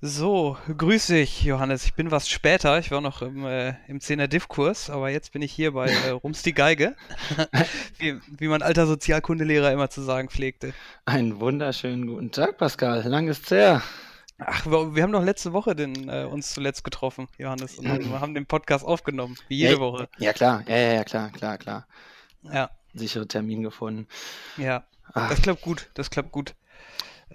So, grüß dich, Johannes. Ich bin was später. Ich war noch im, äh, im 10er Div-Kurs, aber jetzt bin ich hier bei äh, Rums die Geige. wie, wie mein alter Sozialkundelehrer immer zu sagen pflegte. Einen wunderschönen guten Tag, Pascal. Lang ist's her. Ach, wir, wir haben doch letzte Woche den, äh, uns zuletzt getroffen, Johannes, und haben, haben den Podcast aufgenommen, wie jede Ja, Woche. ja, klar. Ja, ja, ja, klar, klar, klar. Ja, Sichere Termin gefunden. ja. Ach, Das klappt gut, das klappt gut.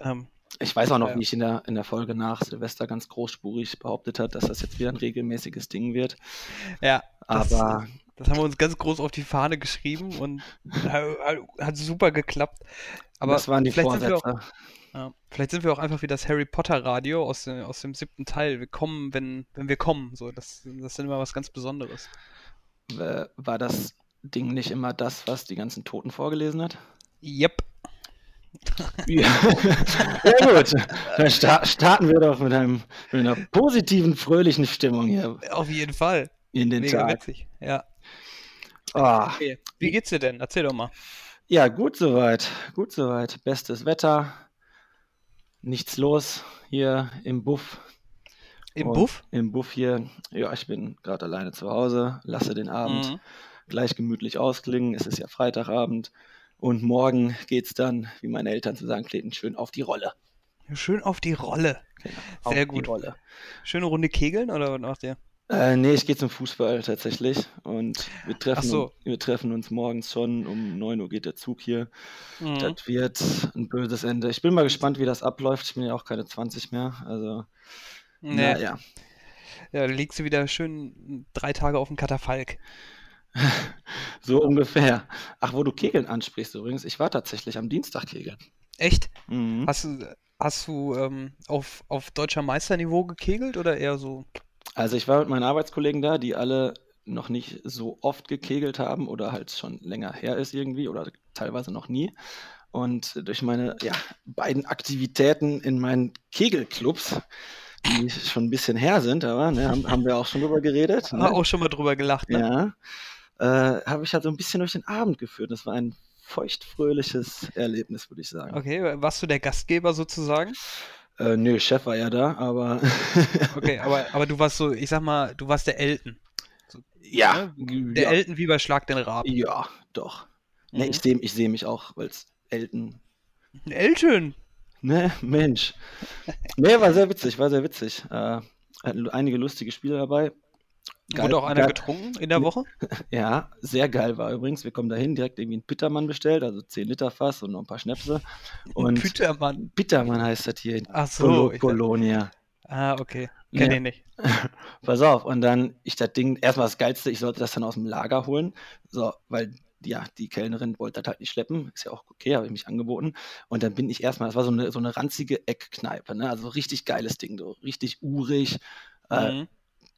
Ähm, ich weiß auch noch, ja. wie ich in der, in der Folge nach Silvester ganz großspurig behauptet hat, dass das jetzt wieder ein regelmäßiges Ding wird. ja, das, Aber das haben wir uns ganz groß auf die Fahne geschrieben und hat, super geklappt. Aber das waren die vielleicht sind wir auch Vorsätze. Ja, vielleicht sind wir auch einfach wie das Harry Potter Radio aus, dem- aus dem siebten Teil. Wir kommen, wenn, wenn wir kommen. So, das, das ist dann immer was ganz Besonderes. Äh, War das Ding nicht immer das, was die ganzen Toten vorgelesen hat? Yep. Ja, ja gut. Dann sta starten wir doch mit, einem, mit einer positiven, fröhlichen Stimmung hier Auf jeden Fall. in den Mega Tag. witzig. Ja. Ah, Okay. Wie geht's dir denn? Erzähl doch mal. Ja, gut soweit. Gut soweit. Bestes Wetter. Nichts los hier im Buff. Im Und Buff? Im Buff hier. Ja, ich bin gerade alleine zu Hause. Lasse den Abend Mhm. gleich gemütlich ausklingen. Es ist ja Freitagabend. Und morgen geht's dann, wie meine Eltern zu sagen pflegen, schön auf die Rolle. Schön auf die Rolle. Genau, Sehr auf gut. die Rolle. Schöne Runde Kegeln oder was macht ihr? Äh, nee, ich gehe zum Fußball tatsächlich. Und wir treffen, so. uns, wir treffen uns morgens schon. Um 9 Uhr geht der Zug hier. Mhm. Das wird ein böses Ende. Ich bin mal gespannt, wie das abläuft. Ich bin ja auch keine 20 mehr. Also, Nee. naja. Ja, da liegst du wieder schön drei Tage auf dem Katafalk. So ungefähr. Ach, wo du Kegeln ansprichst übrigens. Ich war tatsächlich am Dienstag kegeln. Echt? Mhm. Hast du, hast du ähm, auf, auf deutscher Meisterniveau gekegelt oder eher so? Also ich war mit meinen Arbeitskollegen da, die alle noch nicht so oft gekegelt haben oder halt schon länger her ist irgendwie oder teilweise noch nie. Und durch meine ja, beiden Aktivitäten in meinen Kegelclubs, die schon ein bisschen her sind, aber ne, haben, haben wir auch schon drüber geredet. Ah, Ne? auch schon mal drüber gelacht, ne? Ja, äh, habe ich halt so ein bisschen durch den Abend geführt. Das war ein feuchtfröhliches Erlebnis, würde ich sagen. Okay, warst du der Gastgeber sozusagen? Äh, nö, Chef war ja da, aber Okay, aber, aber du warst so, ich sag mal, du warst der Elton. So, ja, ne? Der ja, Elton wie bei Schlag den Raab. ja, doch. Ne, Mhm. ich sehe ich seh mich auch als Elton. Elton! Ne, Mensch. Ne, war sehr witzig, war sehr witzig. Äh, hatten einige lustige Spiele dabei. Geil, Wurde auch einer geil, getrunken in der Woche? ja, sehr geil war übrigens. Wir kommen dahin, direkt irgendwie einen Pittermann bestellt, also 10 Liter Fass und noch ein paar Schnäpse. Und Gütermann. Bittermann heißt das hier in Ach so. Colonia. ah, okay. Kenn Ja. ich nicht. Pass auf, und dann, ich das Ding, erstmal das Geilste, ich sollte das dann aus dem Lager holen, so, weil, ja, die Kellnerin wollte das halt nicht schleppen, ist ja auch okay, habe ich mich angeboten. Und dann bin ich erstmal, das war so eine, so eine ranzige Eckkneipe, ne, also richtig geiles Ding, so richtig urig, äh, Mhm.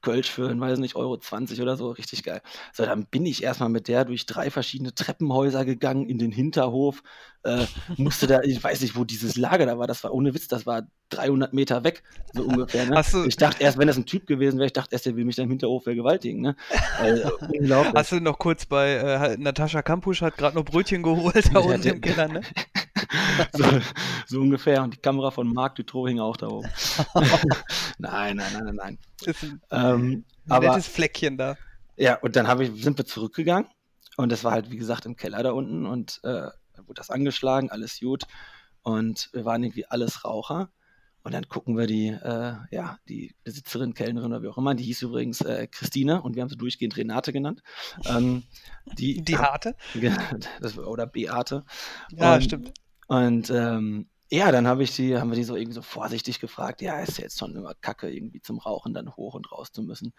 Kölsch für, weiß nicht, Euro 20 oder so, richtig geil. So, dann bin ich erstmal mit der durch drei verschiedene Treppenhäuser gegangen, in den Hinterhof, äh, musste da, ich weiß nicht, wo dieses Lager da war, das war ohne Witz, das war 300 Meter weg, so ungefähr, ne? Du, Ich dachte erst, wenn das ein Typ gewesen wäre, ich dachte erst, der will mich da im Hinterhof vergewaltigen, ne? Also, unglaublich. hast du noch kurz bei äh, Natascha Kampusch hat gerade noch Brötchen geholt da unten im Keller, ne? so, so ungefähr. Und die Kamera von Marc Dutroux hing auch da oben. nein, nein, nein, nein, nein. Ist ein Ähm, aber nettes Fleckchen da. ja, und dann ich, sind wir zurückgegangen. Und das war halt, wie gesagt, im Keller da unten. Und äh, wurde das angeschlagen, alles gut. Und wir waren irgendwie alles Raucher. Und dann gucken wir die, äh, ja, die Besitzerin, Kellnerin oder wie auch immer, die hieß übrigens äh, Christine und wir haben sie durchgehend Renate genannt. Ähm, die, Die harte? das, war- oder Beate. Ja, Und- stimmt. Und ähm, ja, dann habe ich die, haben wir die so irgendwie so vorsichtig gefragt, ja, ist ja jetzt schon immer Kacke, irgendwie zum Rauchen dann hoch und raus zu müssen.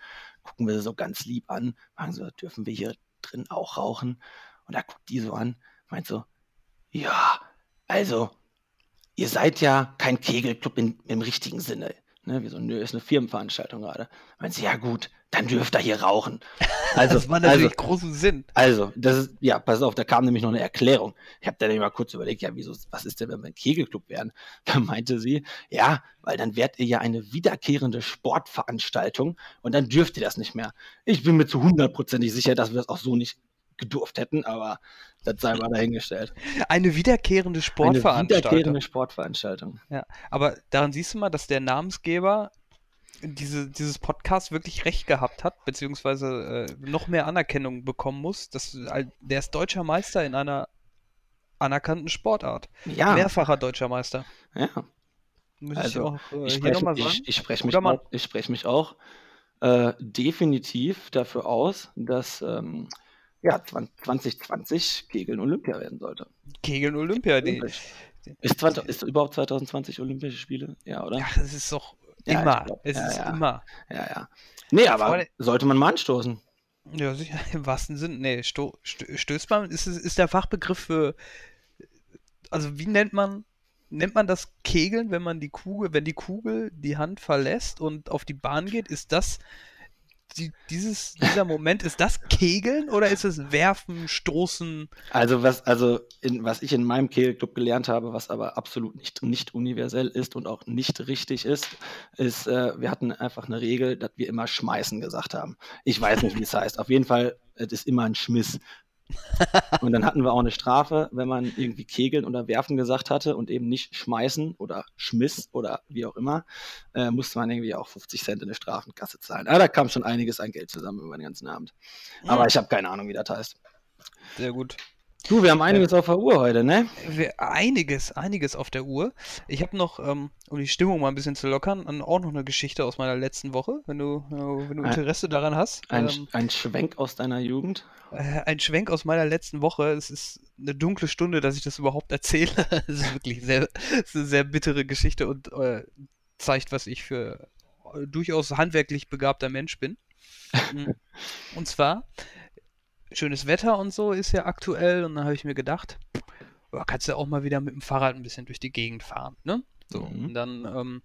Gucken wir sie so ganz lieb an, fragen so, dürfen wir hier drin auch rauchen? Und da guckt die so an, meint so, ja, also, ihr seid ja kein Kegelclub in, im richtigen Sinne. Ne, wir so, nö, ist eine Firmenveranstaltung gerade. Meint sie, ja gut, dann dürft ihr hier rauchen. Also, Das war also, natürlich großen Sinn. also, das ist, ja, pass auf, da kam nämlich noch eine Erklärung. Ich habe dann immer kurz überlegt, ja, wieso, was ist denn, wenn wir ein Kegelclub wären? Da meinte sie, ja, weil dann wärt ihr ja eine wiederkehrende Sportveranstaltung und dann dürft ihr das nicht mehr. Ich bin mir zu hundertprozentig sicher, dass wir das auch so nicht gedurft hätten, aber das sei mal dahingestellt. Eine wiederkehrende Eine Sportveranstaltung. wiederkehrende Sportveranstaltung. Ja, aber daran siehst du mal, dass der Namensgeber diese, dieses Podcast wirklich recht gehabt hat, beziehungsweise äh, noch mehr Anerkennung bekommen muss. Das, äh, der ist deutscher Meister in einer anerkannten Sportart. Ja, Mehrfacher deutscher Meister. ja. Muss ich Also, auch äh, Ich spreche, nochmal sagen. ich, ich spreche mich, auch, ich spreche mich auch äh, definitiv dafür aus, dass ähm, ja, 2020 Kegeln Olympia werden sollte. Kegeln Olympia. Die, Ist, 20, ist überhaupt 2020 Olympische Spiele? Ja, oder? ach, es ist doch Ja, immer. glaub, es ja, ist ja. immer. Ja, ja. Nee, aber sollte man mal anstoßen. Ja, sicher, im wahrsten Sinn. Nee, sto, stö, stößt man, ist, ist der Fachbegriff für, also wie nennt man, nennt man das Kegeln, wenn man die Kugel, wenn die Kugel die Hand verlässt und auf die Bahn geht, ist das, die, dieses, dieser Moment, ist das Kegeln oder ist es Werfen, Stoßen? Also was, also in, was ich in meinem Kegelclub gelernt habe, was aber absolut nicht, nicht universell ist und auch nicht richtig ist, ist, äh, wir hatten einfach eine Regel, dass wir immer schmeißen gesagt haben. Ich weiß nicht, wie es heißt. Auf jeden Fall, es ist immer ein Schmiss. Und dann hatten wir auch eine Strafe, wenn man irgendwie kegeln oder werfen gesagt hatte und eben nicht schmeißen oder schmiss oder wie auch immer, äh, musste man irgendwie auch 50 Cent in eine Strafenkasse zahlen. Ah, da kam schon einiges an Geld zusammen über den ganzen Abend. Aber ich habe keine Ahnung, wie das heißt. Sehr gut. Du, wir haben einiges auf der Uhr heute, ne? Wir- Einiges, einiges auf der Uhr. Ich habe noch, ähm, um die Stimmung mal ein bisschen zu lockern, auch noch eine Geschichte aus meiner letzten Woche, wenn du, äh, wenn du Ein- Interesse daran hast. Ein, Ähm, ein Schwenk aus deiner Jugend. Äh, ein Schwenk aus meiner letzten Woche. Es ist eine dunkle Stunde, dass ich das überhaupt erzähle. Es ist wirklich sehr, ist eine sehr bittere Geschichte und äh, zeigt, was ich für äh, durchaus handwerklich begabter Mensch bin. Mm. Und zwar, schönes Wetter und so ist ja aktuell und dann habe ich mir gedacht, ja, kannst du auch mal wieder mit dem Fahrrad ein bisschen durch die Gegend fahren, ne? So, Mhm. und dann ähm,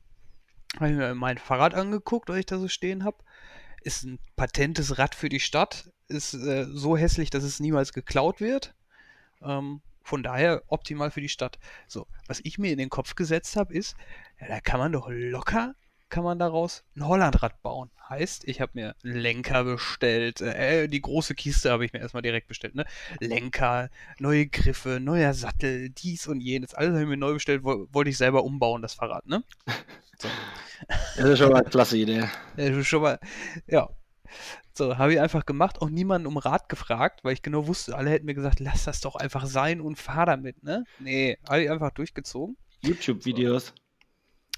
habe ich mir mein Fahrrad angeguckt, was ich da so stehen habe. Ist ein patentes Rad für die Stadt, ist äh, so hässlich, dass es niemals geklaut wird. Ähm, von daher optimal für die Stadt. So, was ich mir in den Kopf gesetzt habe, ist, ja, da kann man doch locker, kann man daraus ein Hollandrad bauen. Heißt, ich habe mir einen Lenker bestellt, äh, die große Kiste habe ich mir erstmal direkt bestellt, ne? Lenker, neue Griffe, neuer Sattel, dies und jenes, alles habe ich mir neu bestellt, wo, wollte ich selber umbauen, das Fahrrad, ne? So. Das ist schon mal eine klasse Idee. Ja, du schon mal, ja. So, habe ich einfach gemacht, auch niemanden um Rat gefragt, weil ich genau wusste, alle hätten mir gesagt, lass das doch einfach sein und fahr damit, ne? Nee, habe ich einfach durchgezogen. YouTube-Videos.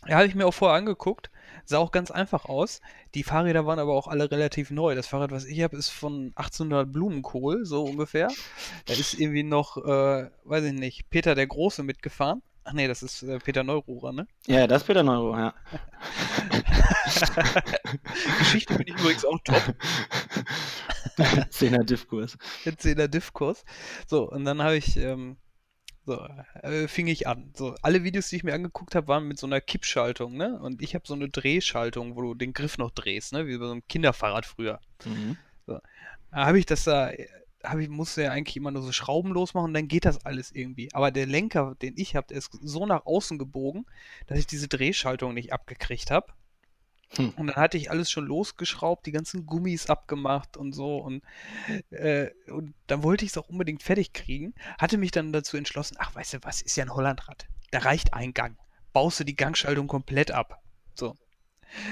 Ja, habe ich mir auch vorher angeguckt. Sah auch ganz einfach aus. Die Fahrräder waren aber auch alle relativ neu. Das Fahrrad, was ich habe, ist von 1800 Blumenkohl, so ungefähr. Da ist irgendwie noch, äh, weiß ich nicht, Peter der Große mitgefahren. Ach nee, das ist äh, Peter Neururer, ne? Ja, das ist Peter Neuro, ja. Geschichte bin ich übrigens auch top. Zehner Diffkurs. Der Diff-Kurs. So, und dann habe ich, ähm, so, äh, fing ich an. So, alle Videos, die ich mir angeguckt habe, waren mit so einer Kippschaltung, ne? Und ich habe so eine Drehschaltung, wo du den Griff noch drehst, ne? Wie bei so einem Kinderfahrrad früher. Mhm. Da habe ich das da, habe ich, musste ja eigentlich immer nur so Schrauben losmachen und dann geht das alles irgendwie. Aber der Lenker, den ich habe, der ist so nach außen gebogen, dass ich diese Drehschaltung nicht abgekriegt habe. Hm. Und dann hatte ich alles schon losgeschraubt, die ganzen Gummis abgemacht und so. Und, äh, und dann wollte ich es auch unbedingt fertig kriegen. Hatte mich dann dazu entschlossen, ach, weißt du was, ist ja ein Hollandrad. Da reicht ein Gang. Baust du die Gangschaltung komplett ab. So.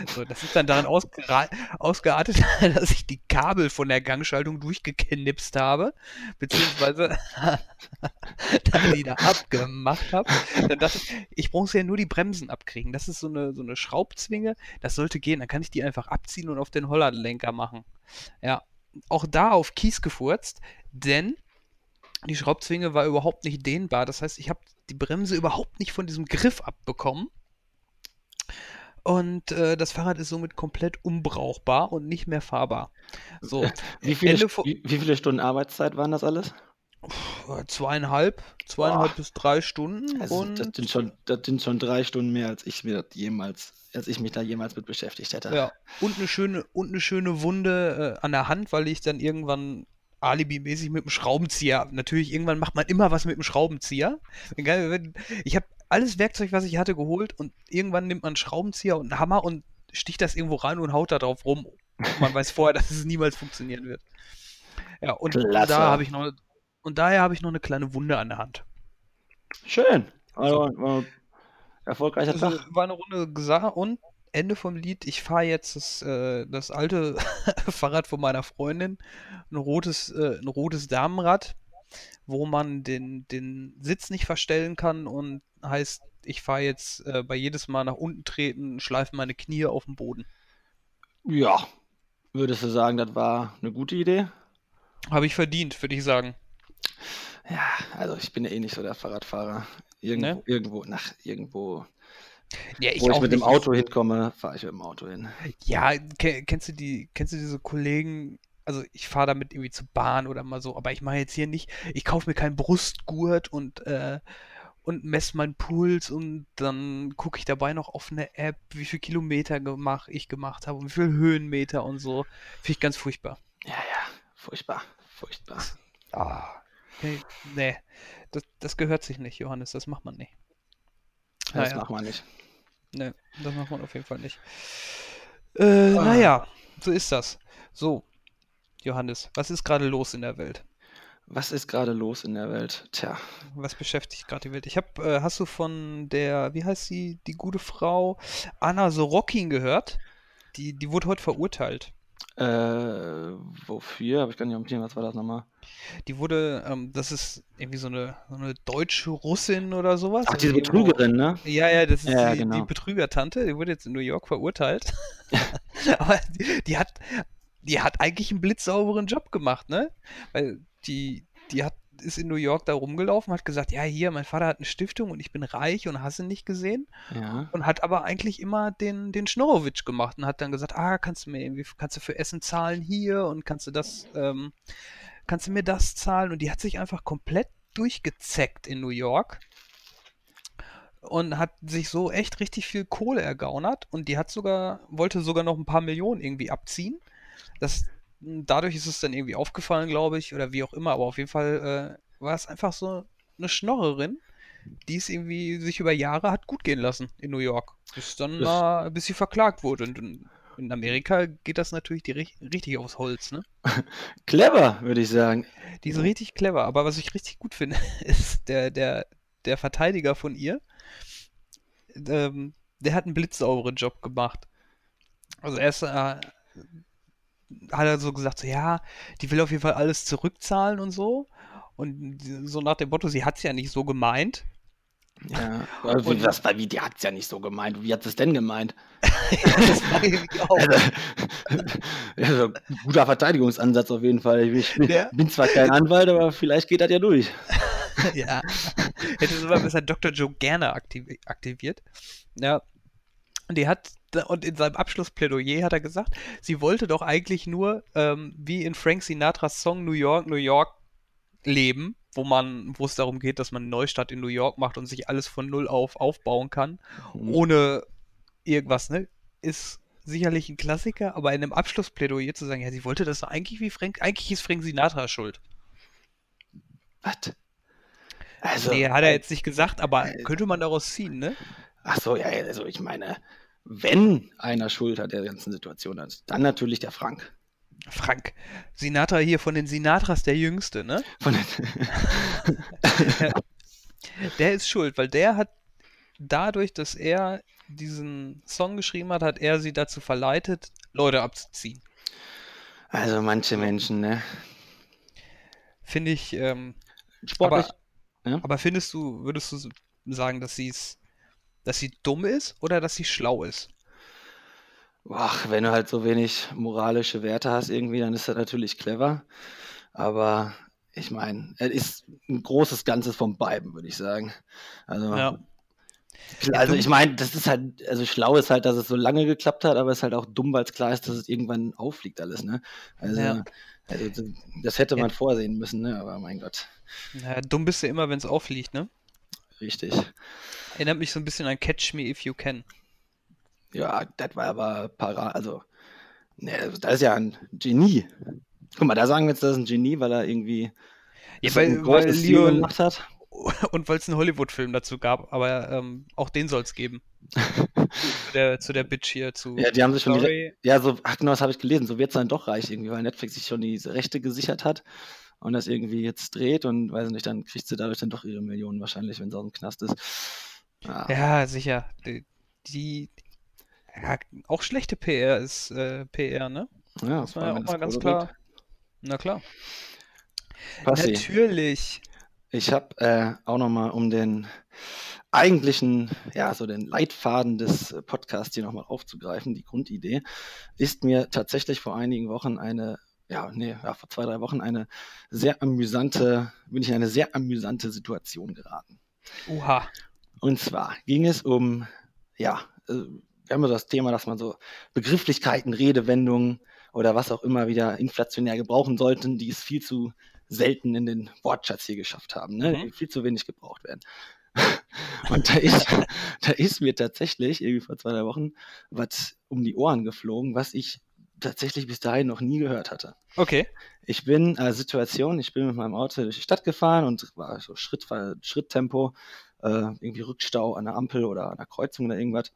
So, das ist dann daran ausgeartet, dass ich die Kabel von der Gangschaltung durchgeknipst habe, beziehungsweise dann wieder abgemacht habe. Dann dachte ich, ich brauche ja nur die Bremsen abkriegen. Das ist so eine, so eine Schraubzwinge, das sollte gehen. Dann kann ich die einfach abziehen und auf den Hollandlenker machen. Ja, auch da auf Kies gefurzt, denn die Schraubzwinge war überhaupt nicht dehnbar. Das heißt, ich habe die Bremse überhaupt nicht von diesem Griff abbekommen. Und äh, das Fahrrad ist somit komplett unbrauchbar und nicht mehr fahrbar. So, Wie viele, wie, wie viele Stunden Arbeitszeit waren das alles? zweieinhalb, zweieinhalb Boah. bis drei Stunden Also, das, sind schon, das sind schon drei Stunden mehr, als ich mir das jemals, als ich mich da jemals mit beschäftigt hätte. ja, und eine schöne und eine schöne Wunde äh, an der Hand, weil ich dann irgendwann alibimäßig mit dem Schraubenzieher, natürlich irgendwann macht man immer was mit dem Schraubenzieher. Ich habe alles Werkzeug, was ich hatte, geholt und irgendwann nimmt man einen Schraubenzieher und einen Hammer und sticht das irgendwo rein und haut da drauf rum. Und man weiß vorher, dass es niemals funktionieren wird. Ja, und Klasse. da habe ich noch und daher habe ich noch eine kleine Wunde an der Hand. Schön. Also, äh, erfolgreicher Also, Tag. war eine Runde gesagt und Ende vom Lied. Ich fahre jetzt das, äh, das alte Fahrrad von meiner Freundin, ein rotes, äh, ein rotes Damenrad, wo man den, den Sitz nicht verstellen kann und heißt, ich fahre jetzt äh, bei jedes Mal nach unten treten, schleife meine Knie auf den Boden. Ja. Würdest du sagen, das war eine gute Idee? Habe ich verdient, würde ich sagen. Ja, also ich bin ja eh nicht so der Fahrradfahrer. Irgendwo, Ne? irgendwo, nach irgendwo, Ja, ich wo ich mit dem. Auto hinkomme, fahre ich mit dem Auto hin. Ja, ke kennst du die, kennst du diese Kollegen? Also ich fahre damit irgendwie zur Bahn oder mal so, aber ich mache jetzt hier nicht, ich kaufe mir keinen Brustgurt und, äh, und messe meinen Puls und dann gucke ich dabei noch auf eine App, wie viel Kilometer gemach, ich gemacht habe und wie viel Höhenmeter und so. Finde ich ganz furchtbar. Ja, ja, furchtbar, furchtbar. Ah. Nee, nee. Das, das gehört sich nicht, Johannes, das macht man nicht. Das Naja. machen wir nicht. Nee, das macht man auf jeden Fall nicht. Äh, naja, so ist das. So, Johannes, was ist gerade los in der Welt? Was ist gerade los in der Welt? Tja, Was beschäftigt gerade die Welt? Ich habe, äh, hast du von der, wie heißt sie, die gute Frau Anna Sorokin gehört? Die, die wurde heute verurteilt. äh, wofür? Habe ich gar nicht am Thema, was war das nochmal? Die wurde, ähm, das ist irgendwie so eine, so eine deutsche Russin oder sowas. Ach, Also diese irgendwo- Betrügerin, ne? Ja, ja, das ist Ja, die, die genau. Betrügertante. Die wurde jetzt in New York verurteilt. Aber die, die hat, die hat eigentlich einen blitzsauberen Job gemacht, ne? Weil die, die hat, ist in New York da rumgelaufen, hat gesagt, ja, hier, mein Vater hat eine Stiftung und ich bin reich und hasse nicht gesehen. Ja. Und hat aber eigentlich immer den, den Schnorrowitsch gemacht und hat dann gesagt, ah, kannst du mir irgendwie, kannst du für Essen zahlen hier und kannst du das, ähm, kannst du mir das zahlen? Und die hat sich einfach komplett durchgezeckt in New York und hat sich so echt richtig viel Kohle ergaunert und die hat sogar, wollte sogar noch ein paar Millionen irgendwie abziehen. Das, dadurch ist es dann irgendwie aufgefallen, glaube ich, oder wie auch immer, aber auf jeden Fall äh, war es einfach so eine Schnorrerin, die es irgendwie sich über Jahre hat gut gehen lassen in New York. Bis dann Das- mal, bis sie verklagt wurde. Und in, in Amerika geht das natürlich die, rich- richtig aufs Holz, ne? Clever, würde ich sagen. Die ist richtig clever, aber was ich richtig gut finde, ist der, der, der Verteidiger von ihr, ähm, der hat einen blitzsauberen Job gemacht. Also erst äh, hat er so gesagt, so, ja, die will auf jeden Fall alles zurückzahlen und so. Und so nach dem Motto, sie hat es ja nicht so gemeint. Ja. Wie, Und- das, wie, die hat es ja nicht so gemeint. Wie hat es denn gemeint? das ich mich auch. Also, also, guter Verteidigungsansatz auf jeden Fall. Ich bin, Der- bin zwar kein Anwalt, aber vielleicht geht das ja durch. ja. Hätte sogar besser Dr. Joe gerne aktiv aktiviert. Ja. Und die hat, und in seinem Abschlussplädoyer hat er gesagt, sie wollte doch eigentlich nur, ähm, wie in Frank Sinatras Song New York, New York leben, wo man, wo es darum geht, dass man eine Neustadt in New York macht und sich alles von null auf aufbauen kann, ohne irgendwas, ne? Ist sicherlich ein Klassiker, aber in einem Abschlussplädoyer zu sagen, ja, sie wollte das doch eigentlich wie Frank, eigentlich ist Frank Sinatra schuld. Was? Also, Nee, hat er jetzt nicht gesagt, aber könnte man daraus ziehen, ne? Ach so, ja, also ich meine, wenn einer Schuld hat der ganzen Situation hat, dann natürlich der Frank. Frank Sinatra hier von den Sinatras der Jüngste, ne? Von Der ist schuld, weil der hat dadurch, dass er diesen Song geschrieben hat, hat er sie dazu verleitet, Leute abzuziehen. also manche Menschen, ne? Finde ich, ähm, Sportlich. aber, aber findest du, würdest du sagen, dass sie es, dass sie dumm ist oder dass sie schlau ist? Ach, wenn du halt so wenig moralische Werte hast irgendwie, dann ist das natürlich clever. Aber ich meine, es ist ein großes Ganzes von beiden, würde ich sagen. Also, Ja. also ich meine, das ist halt, also schlau ist halt, dass es so lange geklappt hat, aber es ist halt auch dumm, weil es klar ist, dass es irgendwann auffliegt alles, ne? Also, Ja. also das- das hätte man Ja. vorsehen müssen, ne? Aber mein Gott, Naja, dumm bist du immer, wenn es auffliegt, ne? richtig. Erinnert mich so ein bisschen an Catch Me If You Can. Ja, das war aber para, also, ne, das ist ja ein Genie. Guck mal, da sagen wir jetzt, das ist ein Genie, weil er irgendwie Ja, weil, ein weil Leo, gemacht hat. und weil es einen Hollywood-Film dazu gab, aber ähm, auch den soll es geben. zu, der, zu der Bitch hier, zu Ja, die haben sich schon Story. direkt, ja, so, ach genau, das habe ich gelesen, so wird es dann doch reich irgendwie, weil Netflix sich schon diese Rechte gesichert hat und das irgendwie jetzt dreht und weiß nicht, dann kriegt sie dadurch dann doch ihre Millionen wahrscheinlich, wenn sie aus dem Knast ist. Ja, Ja, sicher. Die, die ja, auch schlechte PR ist äh, PR, ne? ja vor man ja auch mal das ganz klar. bringt. Na klar. Passi, Natürlich. ich habe äh, auch nochmal um den eigentlichen, ja, so den Leitfaden des Podcasts hier nochmal aufzugreifen, die Grundidee, ist mir tatsächlich vor einigen Wochen eine, ja, nee, ja, vor zwei, drei Wochen eine sehr amüsante, bin ich in eine sehr amüsante Situation geraten. Oha. Und zwar ging es um, ja, äh, wir haben ja so das Thema, dass man so Begrifflichkeiten, Redewendungen oder was auch immer wieder inflationär gebrauchen sollten, die es viel zu selten in den Wortschatz hier geschafft haben, ne? Mhm. die viel zu wenig gebraucht werden. Und da ist, da ist mir tatsächlich irgendwie vor zwei, drei Wochen was um die Ohren geflogen, was ich tatsächlich bis dahin noch nie gehört hatte. Okay. Ich bin äh, Situation, ich bin mit meinem Auto durch die Stadt gefahren und war so Schritt, Schritttempo, irgendwie Rückstau an der Ampel oder an der Kreuzung oder irgendwas.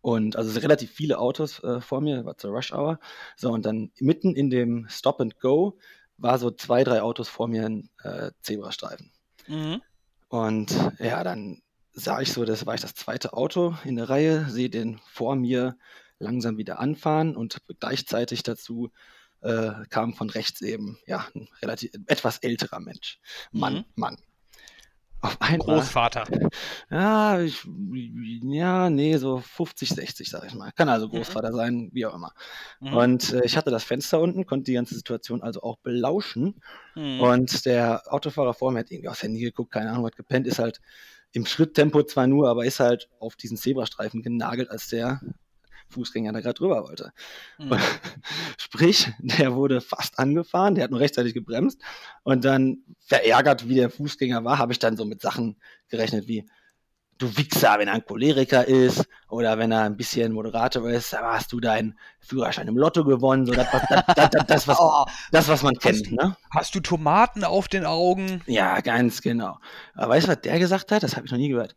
Und also relativ viele Autos äh, vor mir, war zur Rush Hour. So, und dann mitten in dem Stop and Go war so zwei, drei Autos vor mir ein äh, Zebrastreifen. Mhm. Und ja, dann sah ich so, das war ich das zweite Auto in der Reihe, sehe den vor mir langsam wieder anfahren und gleichzeitig dazu äh, kam von rechts eben, ja, ein relativ etwas älterer Mensch. Mann, Mhm. Mann. Auf einmal. Großvater. Ja, ich, ja, nee, so 50, 60, sag ich mal. Kann also Mhm. Großvater sein, wie auch immer. Mhm. Und äh, ich hatte das Fenster unten, konnte die ganze Situation also auch belauschen. Mhm. Und der Autofahrer vor mir hat irgendwie aufs Handy geguckt, keine Ahnung, hat gepennt, ist halt im Schritttempo zwar nur, aber ist halt auf diesen Zebrastreifen genagelt, als der Fußgänger da gerade drüber wollte. Mhm. Sprich, der wurde fast angefahren, der hat nur rechtzeitig gebremst und dann verärgert, wie der Fußgänger war, habe ich dann so mit Sachen gerechnet wie du Wichser, wenn er ein Choleriker ist oder wenn er ein bisschen moderater ist, aber hast du deinen Führerschein im Lotto gewonnen, so das, was, das, das, das, das, was, Oh, das, was man kennt, Hast du- ne? hast du Tomaten auf den Augen? Ja, ganz genau. Aber weißt du, was der gesagt hat? Das habe ich noch nie gehört.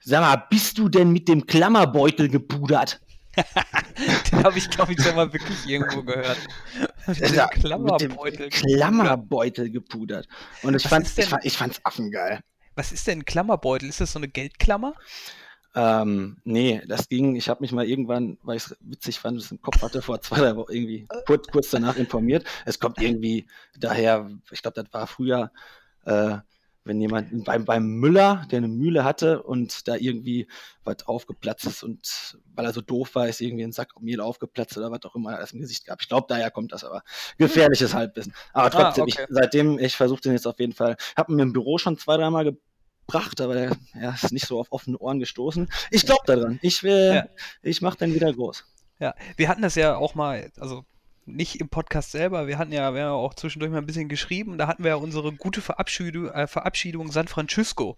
Sag mal, bist du denn mit dem Klammerbeutel gepudert? Den habe ich, glaube ich, schon mal wirklich irgendwo gehört. Ja, Klammerbeutel. Klammerbeutel gepudert. Und ich Was fand, ist ich fand, ich fand's affengeil. Was ist denn ein Klammerbeutel? Ist das so eine Geldklammer? Ähm, nee, das ging, ich habe mich mal irgendwann, weil ich es witzig fand, das im Kopf hatte, vor zwei, drei Wochen irgendwie kurz, kurz danach informiert. Es kommt irgendwie daher, ich glaube, das war früher, äh, wenn jemand beim, beim Müller, der eine Mühle hatte und da irgendwie was aufgeplatzt ist und weil er so doof war, ist irgendwie ein Sack Mehl aufgeplatzt oder was auch immer er im Gesicht gab. Ich glaube, daher kommt das aber. Gefährliches Halbwissen. Aber trotzdem, okay. ich, seitdem, ich versuche den jetzt auf jeden Fall, habe ihn im Büro schon zwei, dreimal gebracht, aber der ja, ist nicht so auf offene Ohren gestoßen. Ich glaube daran. Ich will, Ja. ich mache den wieder groß. Ja, wir hatten das ja auch mal, also nicht im Podcast selber, wir hatten ja, wir haben ja auch zwischendurch mal ein bisschen geschrieben, da hatten wir ja unsere gute Verabschiedung, äh, Verabschiedung San Francisco,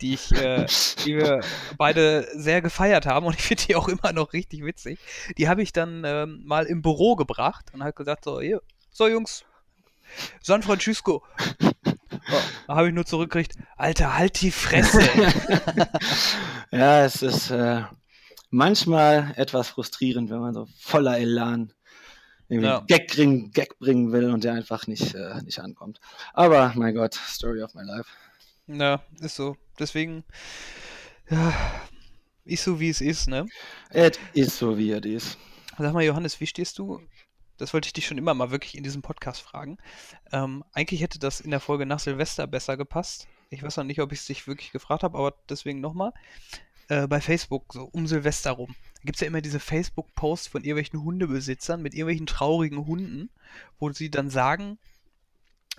die ich, äh, die wir beide sehr gefeiert haben und ich finde die auch immer noch richtig witzig. Die habe ich dann ähm, mal im Büro gebracht und hat gesagt, so, hier, so Jungs, San Francisco. Da habe ich nur zurückgekriegt, Alter, halt die Fresse. ja, es ist äh, manchmal etwas frustrierend, wenn man so voller Elan irgendwie Ja. Gag, bringen, Gag bringen will und der einfach nicht, äh, nicht ankommt. Aber mein Gott, Story of my life. Ja, ist so. Deswegen, ja, ist so wie es ist, ne? Es ist so, wie es ist. Sag mal, Johannes, wie stehst du? Das wollte ich dich schon immer mal wirklich in diesem Podcast fragen. Ähm, eigentlich hätte das in der Folge nach Silvester besser gepasst. Ich weiß noch nicht, ob ich es dich wirklich gefragt habe, aber deswegen nochmal. Äh, bei Facebook, so um Silvester rum, gibt es ja immer diese Facebook-Posts von irgendwelchen Hundebesitzern mit irgendwelchen traurigen Hunden, wo sie dann sagen,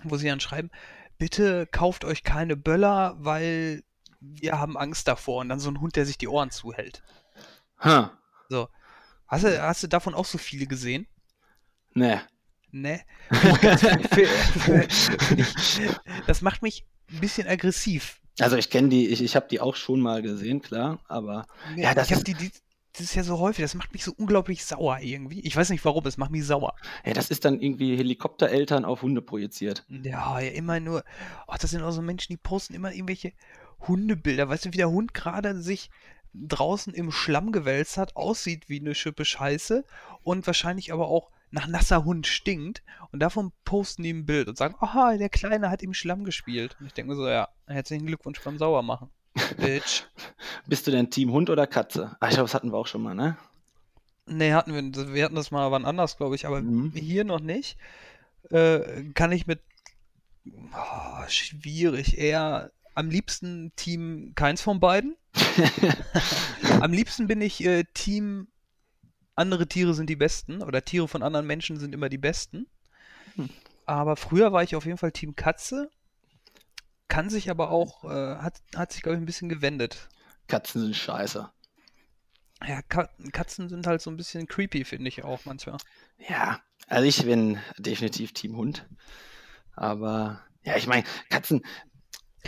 wo sie dann schreiben, bitte kauft euch keine Böller, weil wir haben Angst davor. Und dann so ein Hund, der sich die Ohren zuhält. Ha, Hast du, hast du davon auch so viele gesehen? ne. Ne? Finde ich- das macht mich ein bisschen aggressiv. Also ich kenne die, ich, ich habe die auch schon mal gesehen, klar, aber Ja, das ich habe die, die das ist ja so häufig, das macht mich so unglaublich sauer irgendwie. Ich weiß nicht warum, es macht mich sauer. Ja, das ist dann irgendwie Helikoptereltern auf Hunde projiziert. Ja, ja, immer nur. Oh, das sind auch so Menschen, die posten immer irgendwelche Hundebilder. Weißt du, wie der Hund gerade sich draußen im Schlamm gewälzt hat, aussieht wie eine Schippe Scheiße und wahrscheinlich aber auch nach nasser Hund stinkt. Und davon posten die ein Bild und sagen, aha, der Kleine hat im Schlamm gespielt. Und ich denke mir so, ja, herzlichen Glückwunsch beim Sauermachen. Bitch. Bist du denn Team Hund oder Katze? Ach, ich glaube, das hatten wir auch schon mal, ne? Nee, hatten wir, wir hatten das mal wann anders, glaube ich, aber Mhm. hier noch nicht. Äh, kann ich mit oh, schwierig, eher am liebsten Team keins von beiden. Am liebsten bin ich äh, Team andere Tiere sind die besten oder Tiere von anderen Menschen sind immer die besten. Hm. Aber früher war ich auf jeden Fall Team Katze. Kann sich aber auch, äh, hat, hat sich, glaube ich, ein bisschen gewendet. Katzen sind scheiße. Ja, Ka Katzen sind halt so ein bisschen creepy, finde ich auch manchmal. Ja, also ich bin definitiv Team Hund. Aber ja, ich meine, Katzen,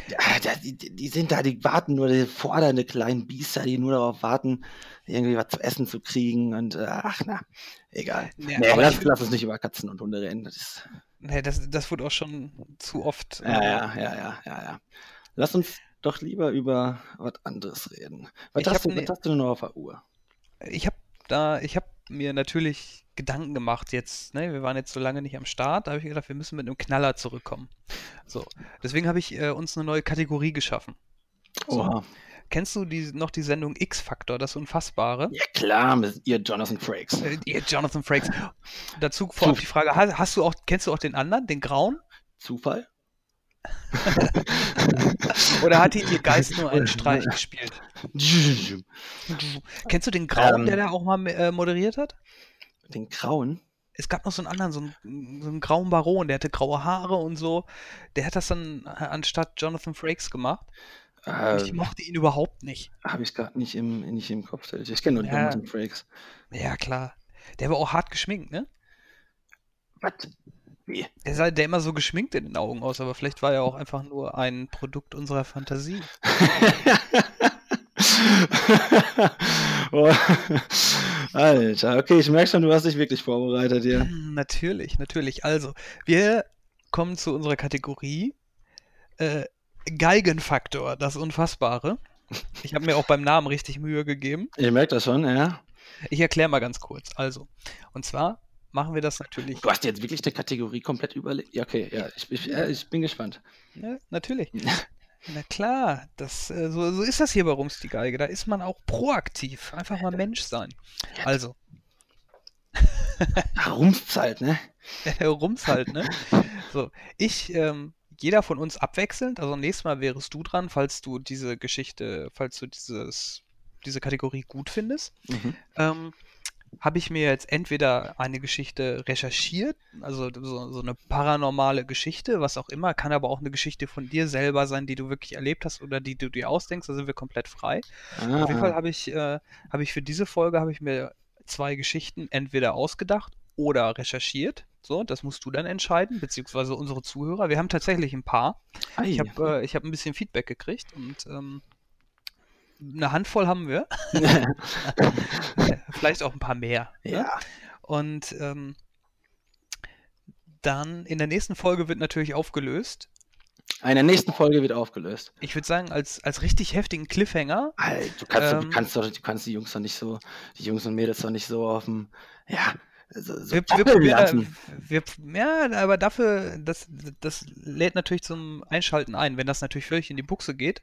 ja, die, die sind da, die warten nur, die fordernde kleinen Biester, die nur darauf warten, irgendwie was zu essen zu kriegen. Und äh, ach na, egal. Ja, nee, lass, lass uns nicht über Katzen und Hunde reden. Das ist, Nee, das, das wurde auch schon zu oft. ja, äh, ja, ja, ja, ja, ja. Lass uns doch lieber über was anderes reden. Was, Ich hast du, ne- was hast du denn noch auf der Uhr? Ich habe da, ich habe mir natürlich Gedanken gemacht jetzt, ne? Wir waren jetzt so lange nicht am Start, da habe ich gedacht, wir müssen mit einem Knaller zurückkommen. So, deswegen habe ich äh, uns eine neue Kategorie geschaffen. So. Oha. Kennst du die, noch die Sendung X-Faktor, das Unfassbare? Ja klar, mit ihr Jonathan Frakes. Äh, ihr Jonathan Frakes. Dazu vorab die Frage, hast, hast du auch, kennst du auch den anderen, den Grauen? Zufall? Oder hat ihn ihr Geist nur einen Streich gespielt? Kennst du den Grauen, Ähm. der da auch mal äh, moderiert hat? Den Grauen? es gab noch so einen anderen, so einen, so einen grauen Baron, der hatte graue Haare und so. Der hat das dann äh, anstatt Jonathan Frakes gemacht. Und Äh, ich mochte ihn überhaupt nicht. Habe ich gerade nicht im, nicht im Kopf. Ich kenne nur Ja. Jonathan Frakes. Ja, klar. Der war auch hart geschminkt, ne? Was? Wie? Der sah der immer so geschminkt in den Augen aus, aber vielleicht war er auch einfach nur ein Produkt unserer Fantasie. oh. Alter, okay, ich merke schon, du hast dich wirklich vorbereitet hier. Hm, Natürlich, natürlich. Also, wir kommen zu unserer Kategorie äh, Geigenfaktor, das Unfassbare. Ich habe mir auch beim Namen richtig Mühe gegeben. Ich merke das schon, ja. Ich erkläre mal ganz kurz. Also, und zwar machen wir das natürlich. Du hast jetzt wirklich eine Kategorie komplett überlegt. Ja, okay, ja, ich, ich, ja, ich bin gespannt. Ja, natürlich. Na klar, das, äh, so, so ist das hier bei Rums die Geige. Da ist man auch proaktiv. Einfach mal Mensch sein. Also, Rumszeit, ne? Rums halt, ne? So, ich, ähm, jeder von uns abwechselnd, also nächstes Mal wärst du dran, falls du diese Geschichte, falls du dieses, diese Kategorie gut findest. Mhm. ähm, habe ich mir jetzt entweder eine Geschichte recherchiert, also so, so eine paranormale Geschichte, was auch immer, kann aber auch eine Geschichte von dir selber sein, die du wirklich erlebt hast oder die du dir ausdenkst, da sind wir komplett frei. Auf jeden Fall Ah, habe ich, äh, habe ich für diese Folge habe ich mir zwei Geschichten entweder ausgedacht oder recherchiert. So, das musst du dann entscheiden, beziehungsweise unsere Zuhörer. Wir haben tatsächlich ein paar. ei. Ich habe äh, ich hab ein bisschen Feedback gekriegt und ähm, eine Handvoll haben wir. Vielleicht auch ein paar mehr. Ne? ja, Und ähm, dann in der nächsten Folge wird natürlich aufgelöst. in der nächsten Folge wird aufgelöst. Ich würde sagen, als, als richtig heftigen Cliffhanger. Alter, du kannst, doch- du Ähm. kannst doch, du kannst die Jungs doch nicht so, die Jungs und Mädels doch nicht so auf dem, ja, so, so Wir, wir probieren, wir, ja, aber dafür, das, das lädt natürlich zum Einschalten ein. Wenn das natürlich völlig in die Buchse geht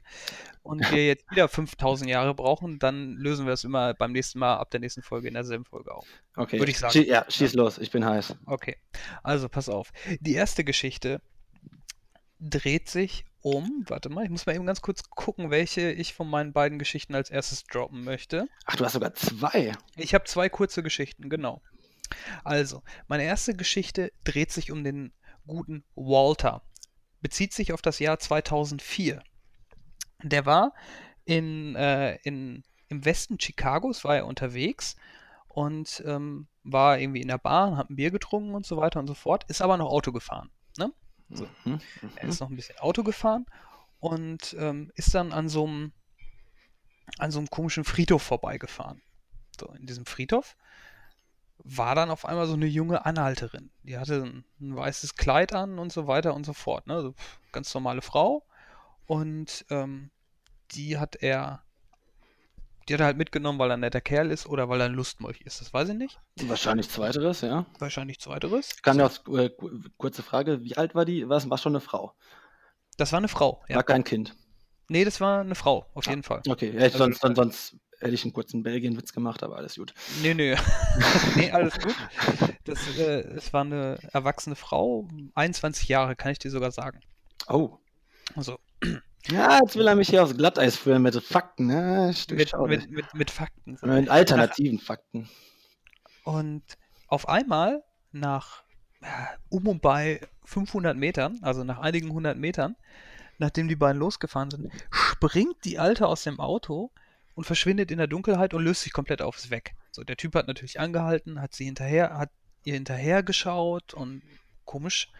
und wir jetzt wieder 5000 Jahre brauchen, dann lösen wir das immer beim nächsten Mal ab der nächsten Folge in derselben Folge auf. Okay, Würde ich sagen. Schie ja, schieß los, ich bin heiß. Okay, also pass auf. Die erste Geschichte dreht sich um, warte mal, ich muss mal eben ganz kurz gucken, welche ich von meinen beiden Geschichten als erstes droppen möchte. Ach, du hast sogar zwei. Ich habe zwei kurze Geschichten, genau. Also, meine erste Geschichte dreht sich um den guten Walter. Bezieht sich auf das Jahr 2004. Der war in, äh, in, im Westen Chicagos, war er unterwegs und ähm, war irgendwie in der Bar, hat ein Bier getrunken und so weiter und so fort, ist aber noch Auto gefahren. Ne? So. Mhm, Er mhm. ist noch ein bisschen Auto gefahren und ähm, ist dann an so einem an so einem komischen Friedhof vorbeigefahren. So, in diesem Friedhof war dann auf einmal so eine junge Anhalterin. Die hatte ein, ein weißes Kleid an und so weiter und so fort. Ne? Also ganz normale Frau. Und ähm, die hat er, die hat er halt mitgenommen, weil er ein netter Kerl ist oder weil er ein Lustmolch ist. Das weiß ich nicht. Wahrscheinlich zweiteres, ja. Wahrscheinlich zweiteres. Kann ja auch, äh, ku- kurze Frage, wie alt war die? War, war schon eine Frau? Das war eine Frau. Ja. War kein Kind. Nee, das war eine Frau, auf jeden Fall. Okay, ja, Also- sonst, sonst, sonst hätte ich einen kurzen Belgien-Witz gemacht, aber alles gut. Nee, nee. nee, alles gut. Das, äh, es war eine erwachsene Frau, 21 Jahre, kann ich dir sogar sagen. Oh. Also Ja, jetzt will er mich hier aufs Glatteis führen mit Fakten. Ne? Mit, mit, mit, mit Fakten. mit alternativen Fakten. Und auf einmal nach um und bei 500 Metern, also nach einigen hundert Metern, nachdem die beiden losgefahren sind, springt die Alte aus dem Auto und verschwindet in der Dunkelheit und löst sich komplett auf, ist weg. So, der Typ hat natürlich angehalten, hat sie hinterher, hat ihr hinterher geschaut und komisch,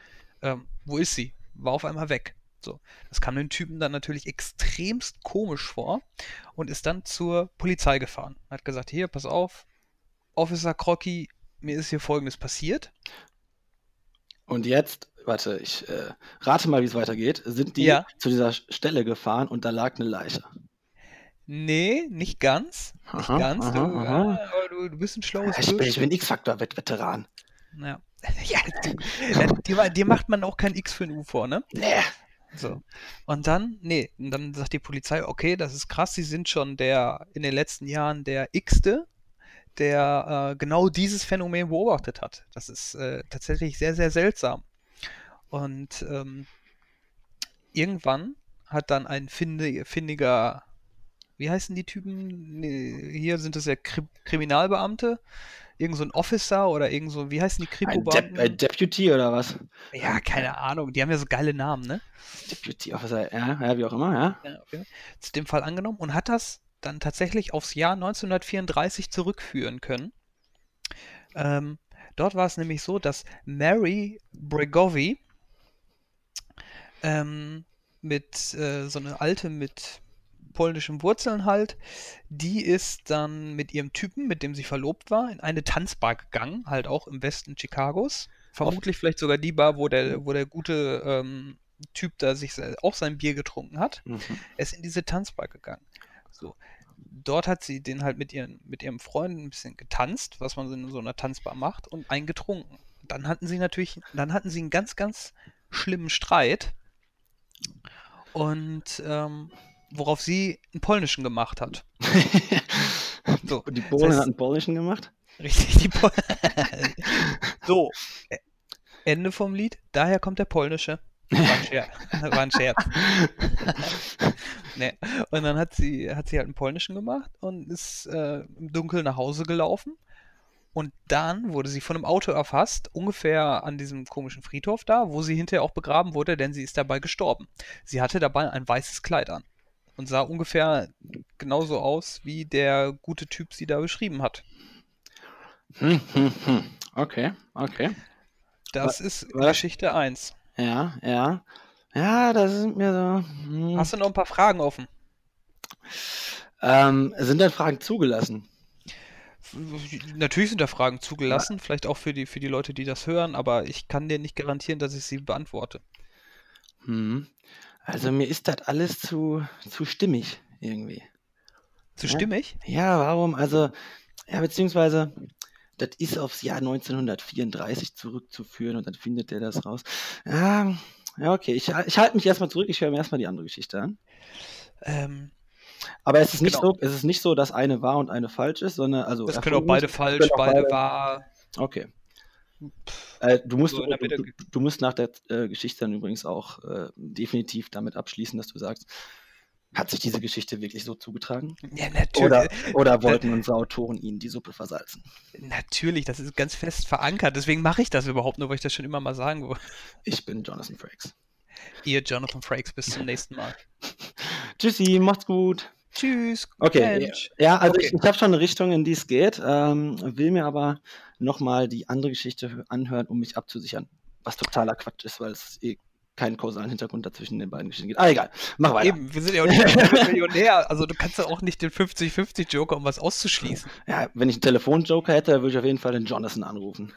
ähm, wo ist sie? War auf einmal weg. So, das kam dem Typen dann natürlich extremst komisch vor und ist dann zur Polizei gefahren. Hat gesagt, hier, pass auf, Officer Crocky, mir ist hier Folgendes passiert. Und jetzt, warte, ich äh, rate mal, wie es weitergeht. Sind die Ja. zu dieser Stelle gefahren und da lag eine Leiche? Nee, nicht ganz. Nicht Aha, ganz. aha, du, aha. du, du bist ein schlaues Ich bin, ich bin X-Faktor-Veteran. Ja. ja, dir, dir macht man auch kein X für ein U vor, ne? Nee. So. Und dann, nee, und dann sagt die Polizei, okay, das ist krass, sie sind schon der, in den letzten Jahren der X-te, der äh, genau dieses Phänomen beobachtet hat. Das ist äh, tatsächlich sehr, sehr seltsam. Und ähm, irgendwann hat dann ein findiger, wie heißen die Typen? Nee, hier sind es ja Kri Kriminalbeamte, irgend so ein Officer oder irgend so, wie heißen die Ein, Kripo-Beamten? Dep ein Deputy oder was? Ja, keine Ahnung, die haben ja so geile Namen, ne? Deputy Officer, ja, ja, wie auch immer, ja. Ja, okay. Zu dem Fall angenommen und hat das dann tatsächlich aufs Jahr 1934 zurückführen können. Ähm, dort war es nämlich so, dass Mary Bregovi ähm, mit äh, so eine alte mit polnischen Wurzeln halt, die ist dann mit ihrem Typen, mit dem sie verlobt war, in eine Tanzbar gegangen, halt auch im Westen Chicagos. Vermutlich vielleicht sogar die Bar, wo der, wo der gute ähm, Typ da sich auch sein Bier getrunken hat. Mhm. Er ist in diese Tanzbar gegangen. So. Dort hat sie den halt mit, ihren, mit ihrem Freund ein bisschen getanzt, was man so in so einer Tanzbar macht, und einen getrunken. Dann hatten sie natürlich, dann hatten sie einen ganz, ganz schlimmen Streit. Und ähm, worauf sie einen polnischen gemacht hat. So, Und die Polen heißt- hat einen polnischen gemacht? Richtig, die Pol So, Ende vom Lied. Daher kommt der polnische. War ein Scherz. War ein Scherz. nee. Und dann hat sie, hat sie halt einen polnischen gemacht und ist äh, im Dunkeln nach Hause gelaufen. Und dann wurde sie von einem Auto erfasst, ungefähr an diesem komischen Friedhof da, wo sie hinterher auch begraben wurde, denn sie ist dabei gestorben. Sie hatte dabei ein weißes Kleid an und sah ungefähr genauso aus, wie der gute Typ sie da beschrieben hat. Hm, hm, hm. Okay, okay. Das ist was? Geschichte 1. Ja, ja. Ja, das sind mir so. Hm. Hast du noch ein paar Fragen offen? Ähm, sind denn Fragen zugelassen? Natürlich sind da Fragen zugelassen, vielleicht auch für die, für die Leute, die das hören, aber ich kann dir nicht garantieren, dass ich sie beantworte. Hm. Also mir ist das alles zu, zu stimmig irgendwie. Zu Ja. stimmig? Ja, warum? Also, ja, beziehungsweise, das ist aufs Jahr 1934 zurückzuführen und dann findet der das raus. Ja, ja okay, ich, ich halte mich erstmal zurück, ich höre mir erstmal die andere Geschichte an. Ähm, Aber es ist nicht Genau. so, es ist nicht so, dass eine wahr und eine falsch ist, sondern also das können auch beide falsch, beide- wahr. Okay. Äh, du, musst, so der du, du, du musst nach der äh, Geschichte dann übrigens auch äh, definitiv damit abschließen, dass du sagst, hat sich diese Geschichte wirklich so zugetragen? Ja, natürlich. Oder, oder wollten unsere Autoren ihnen die Suppe versalzen? Natürlich, das ist ganz fest verankert. Deswegen mache ich das überhaupt nur, weil ich das schon immer mal sagen wollte. Ich bin Jonathan Frakes. Ihr Jonathan Frakes, bis zum nächsten Mal. Tschüssi, macht's gut. Tschüss. Okay, Mensch. Ja, also Okay. ich, ich habe schon eine Richtung, in die es geht, ähm, will mir aber nochmal die andere Geschichte anhören, um mich abzusichern. Was totaler Quatsch ist, weil es eh keinen kausalen Hintergrund dazwischen den beiden Geschichten gibt. Ah, egal. Mach weiter. Eben, wir sind ja auch nicht Millionär. Also du kannst ja auch nicht den 50-50 Joker, um was auszuschließen. Ja, wenn ich einen Telefonjoker hätte, würde ich auf jeden Fall den Jonathan anrufen.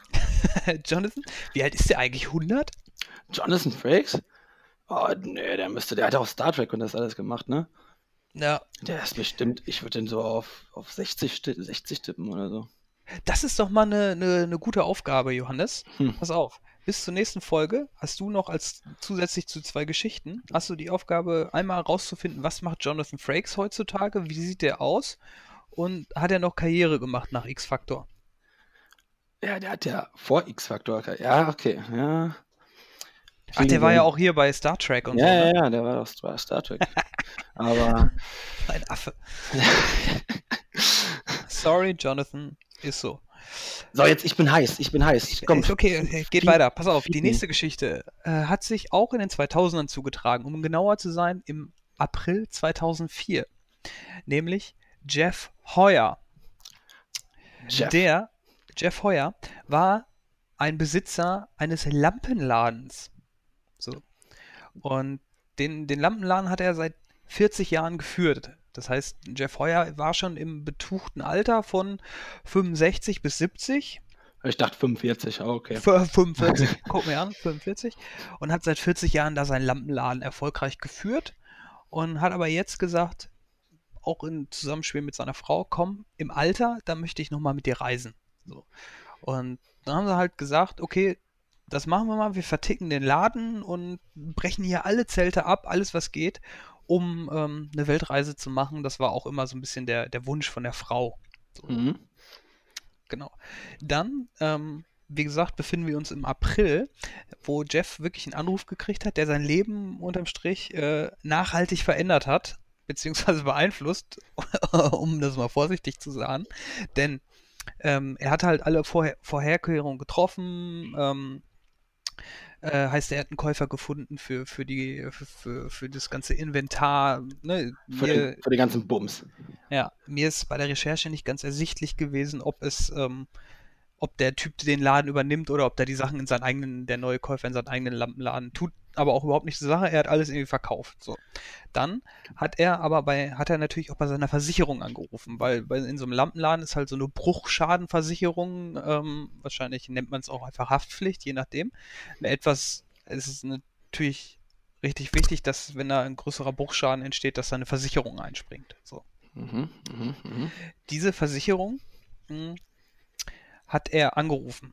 Jonathan? Wie alt ist der eigentlich? 100? Jonathan Frakes? Oh, nee, der müsste, der hat auch Star Trek und das alles gemacht, ne? Ja. Der ist bestimmt, ich würde den so auf, auf 60, 60 tippen oder so. Das ist doch mal eine, eine, eine gute Aufgabe, Johannes. Hm. Pass auf. Bis zur nächsten Folge hast du noch als zusätzlich zu zwei Geschichten, hast du die Aufgabe, einmal rauszufinden, was macht Jonathan Frakes heutzutage, wie sieht der aus und hat er noch Karriere gemacht nach X-Factor? Ja, der hat ja vor X-Factor. Ja, okay, ja. Ach, der war ja auch hier bei Star Trek und ja, so. Ja, Ne? ja, der war doch bei Star Trek. Aber. Ein Affe. Sorry, Jonathan, ist so. So, jetzt, ich bin heiß, ich bin heiß. Komm. Ist okay, okay, geht weiter. Pass auf, die nächste Geschichte äh, hat sich auch in den 2000ern zugetragen, um genauer zu sein, im April 2004. Nämlich Jeff Hoyer. Jeff. Der, Jeff Hoyer, war ein Besitzer eines Lampenladens. So. Und den, den Lampenladen hat er seit 40 Jahren geführt. Das heißt, Jeff Hoyer war schon im betuchten Alter von 65 bis 70 Ich dachte 45, oh, okay. F- 45, guck mir an, 45. Und hat seit 40 Jahren da seinen Lampenladen erfolgreich geführt und hat aber jetzt gesagt, auch im Zusammenspiel mit seiner Frau, komm, im Alter, da möchte ich nochmal mit dir reisen. So. Und dann haben sie halt gesagt, okay, das machen wir mal, wir verticken den Laden und brechen hier alle Zelte ab, alles was geht, um ähm, eine Weltreise zu machen. Das war auch immer so ein bisschen der, der Wunsch von der Frau. So. Mhm. Genau. Dann, ähm, wie gesagt, befinden wir uns im April, wo Jeff wirklich einen Anruf gekriegt hat, der sein Leben unterm Strich äh, nachhaltig verändert hat, beziehungsweise beeinflusst, um das mal vorsichtig zu sagen. Denn ähm, er hat halt alle Vorher Vorherkehrungen getroffen. Ähm, äh, heißt, er hat einen Käufer gefunden für, für, die, für, für, für das ganze Inventar. Ne? Für, Mir- den, für den ganzen Bums. ja, mir ist bei der Recherche nicht ganz ersichtlich gewesen, ob es, ähm, ob der Typ den Laden übernimmt oder ob der die Sachen in seinen eigenen, der neue Käufer in seinen eigenen Lampenladen tut, aber auch überhaupt nicht zur Sache. Er hat alles irgendwie verkauft. So. Dann hat er aber bei, hat er natürlich auch bei seiner Versicherung angerufen, weil, weil in so einem Lampenladen ist halt so eine Bruchschadenversicherung, ähm, wahrscheinlich nennt man es auch einfach Haftpflicht, je nachdem. Etwas, es ist natürlich richtig wichtig, dass wenn da ein größerer Bruchschaden entsteht, dass da eine Versicherung einspringt. So Mhm, mhm, mhm. diese Versicherung mh, hat er angerufen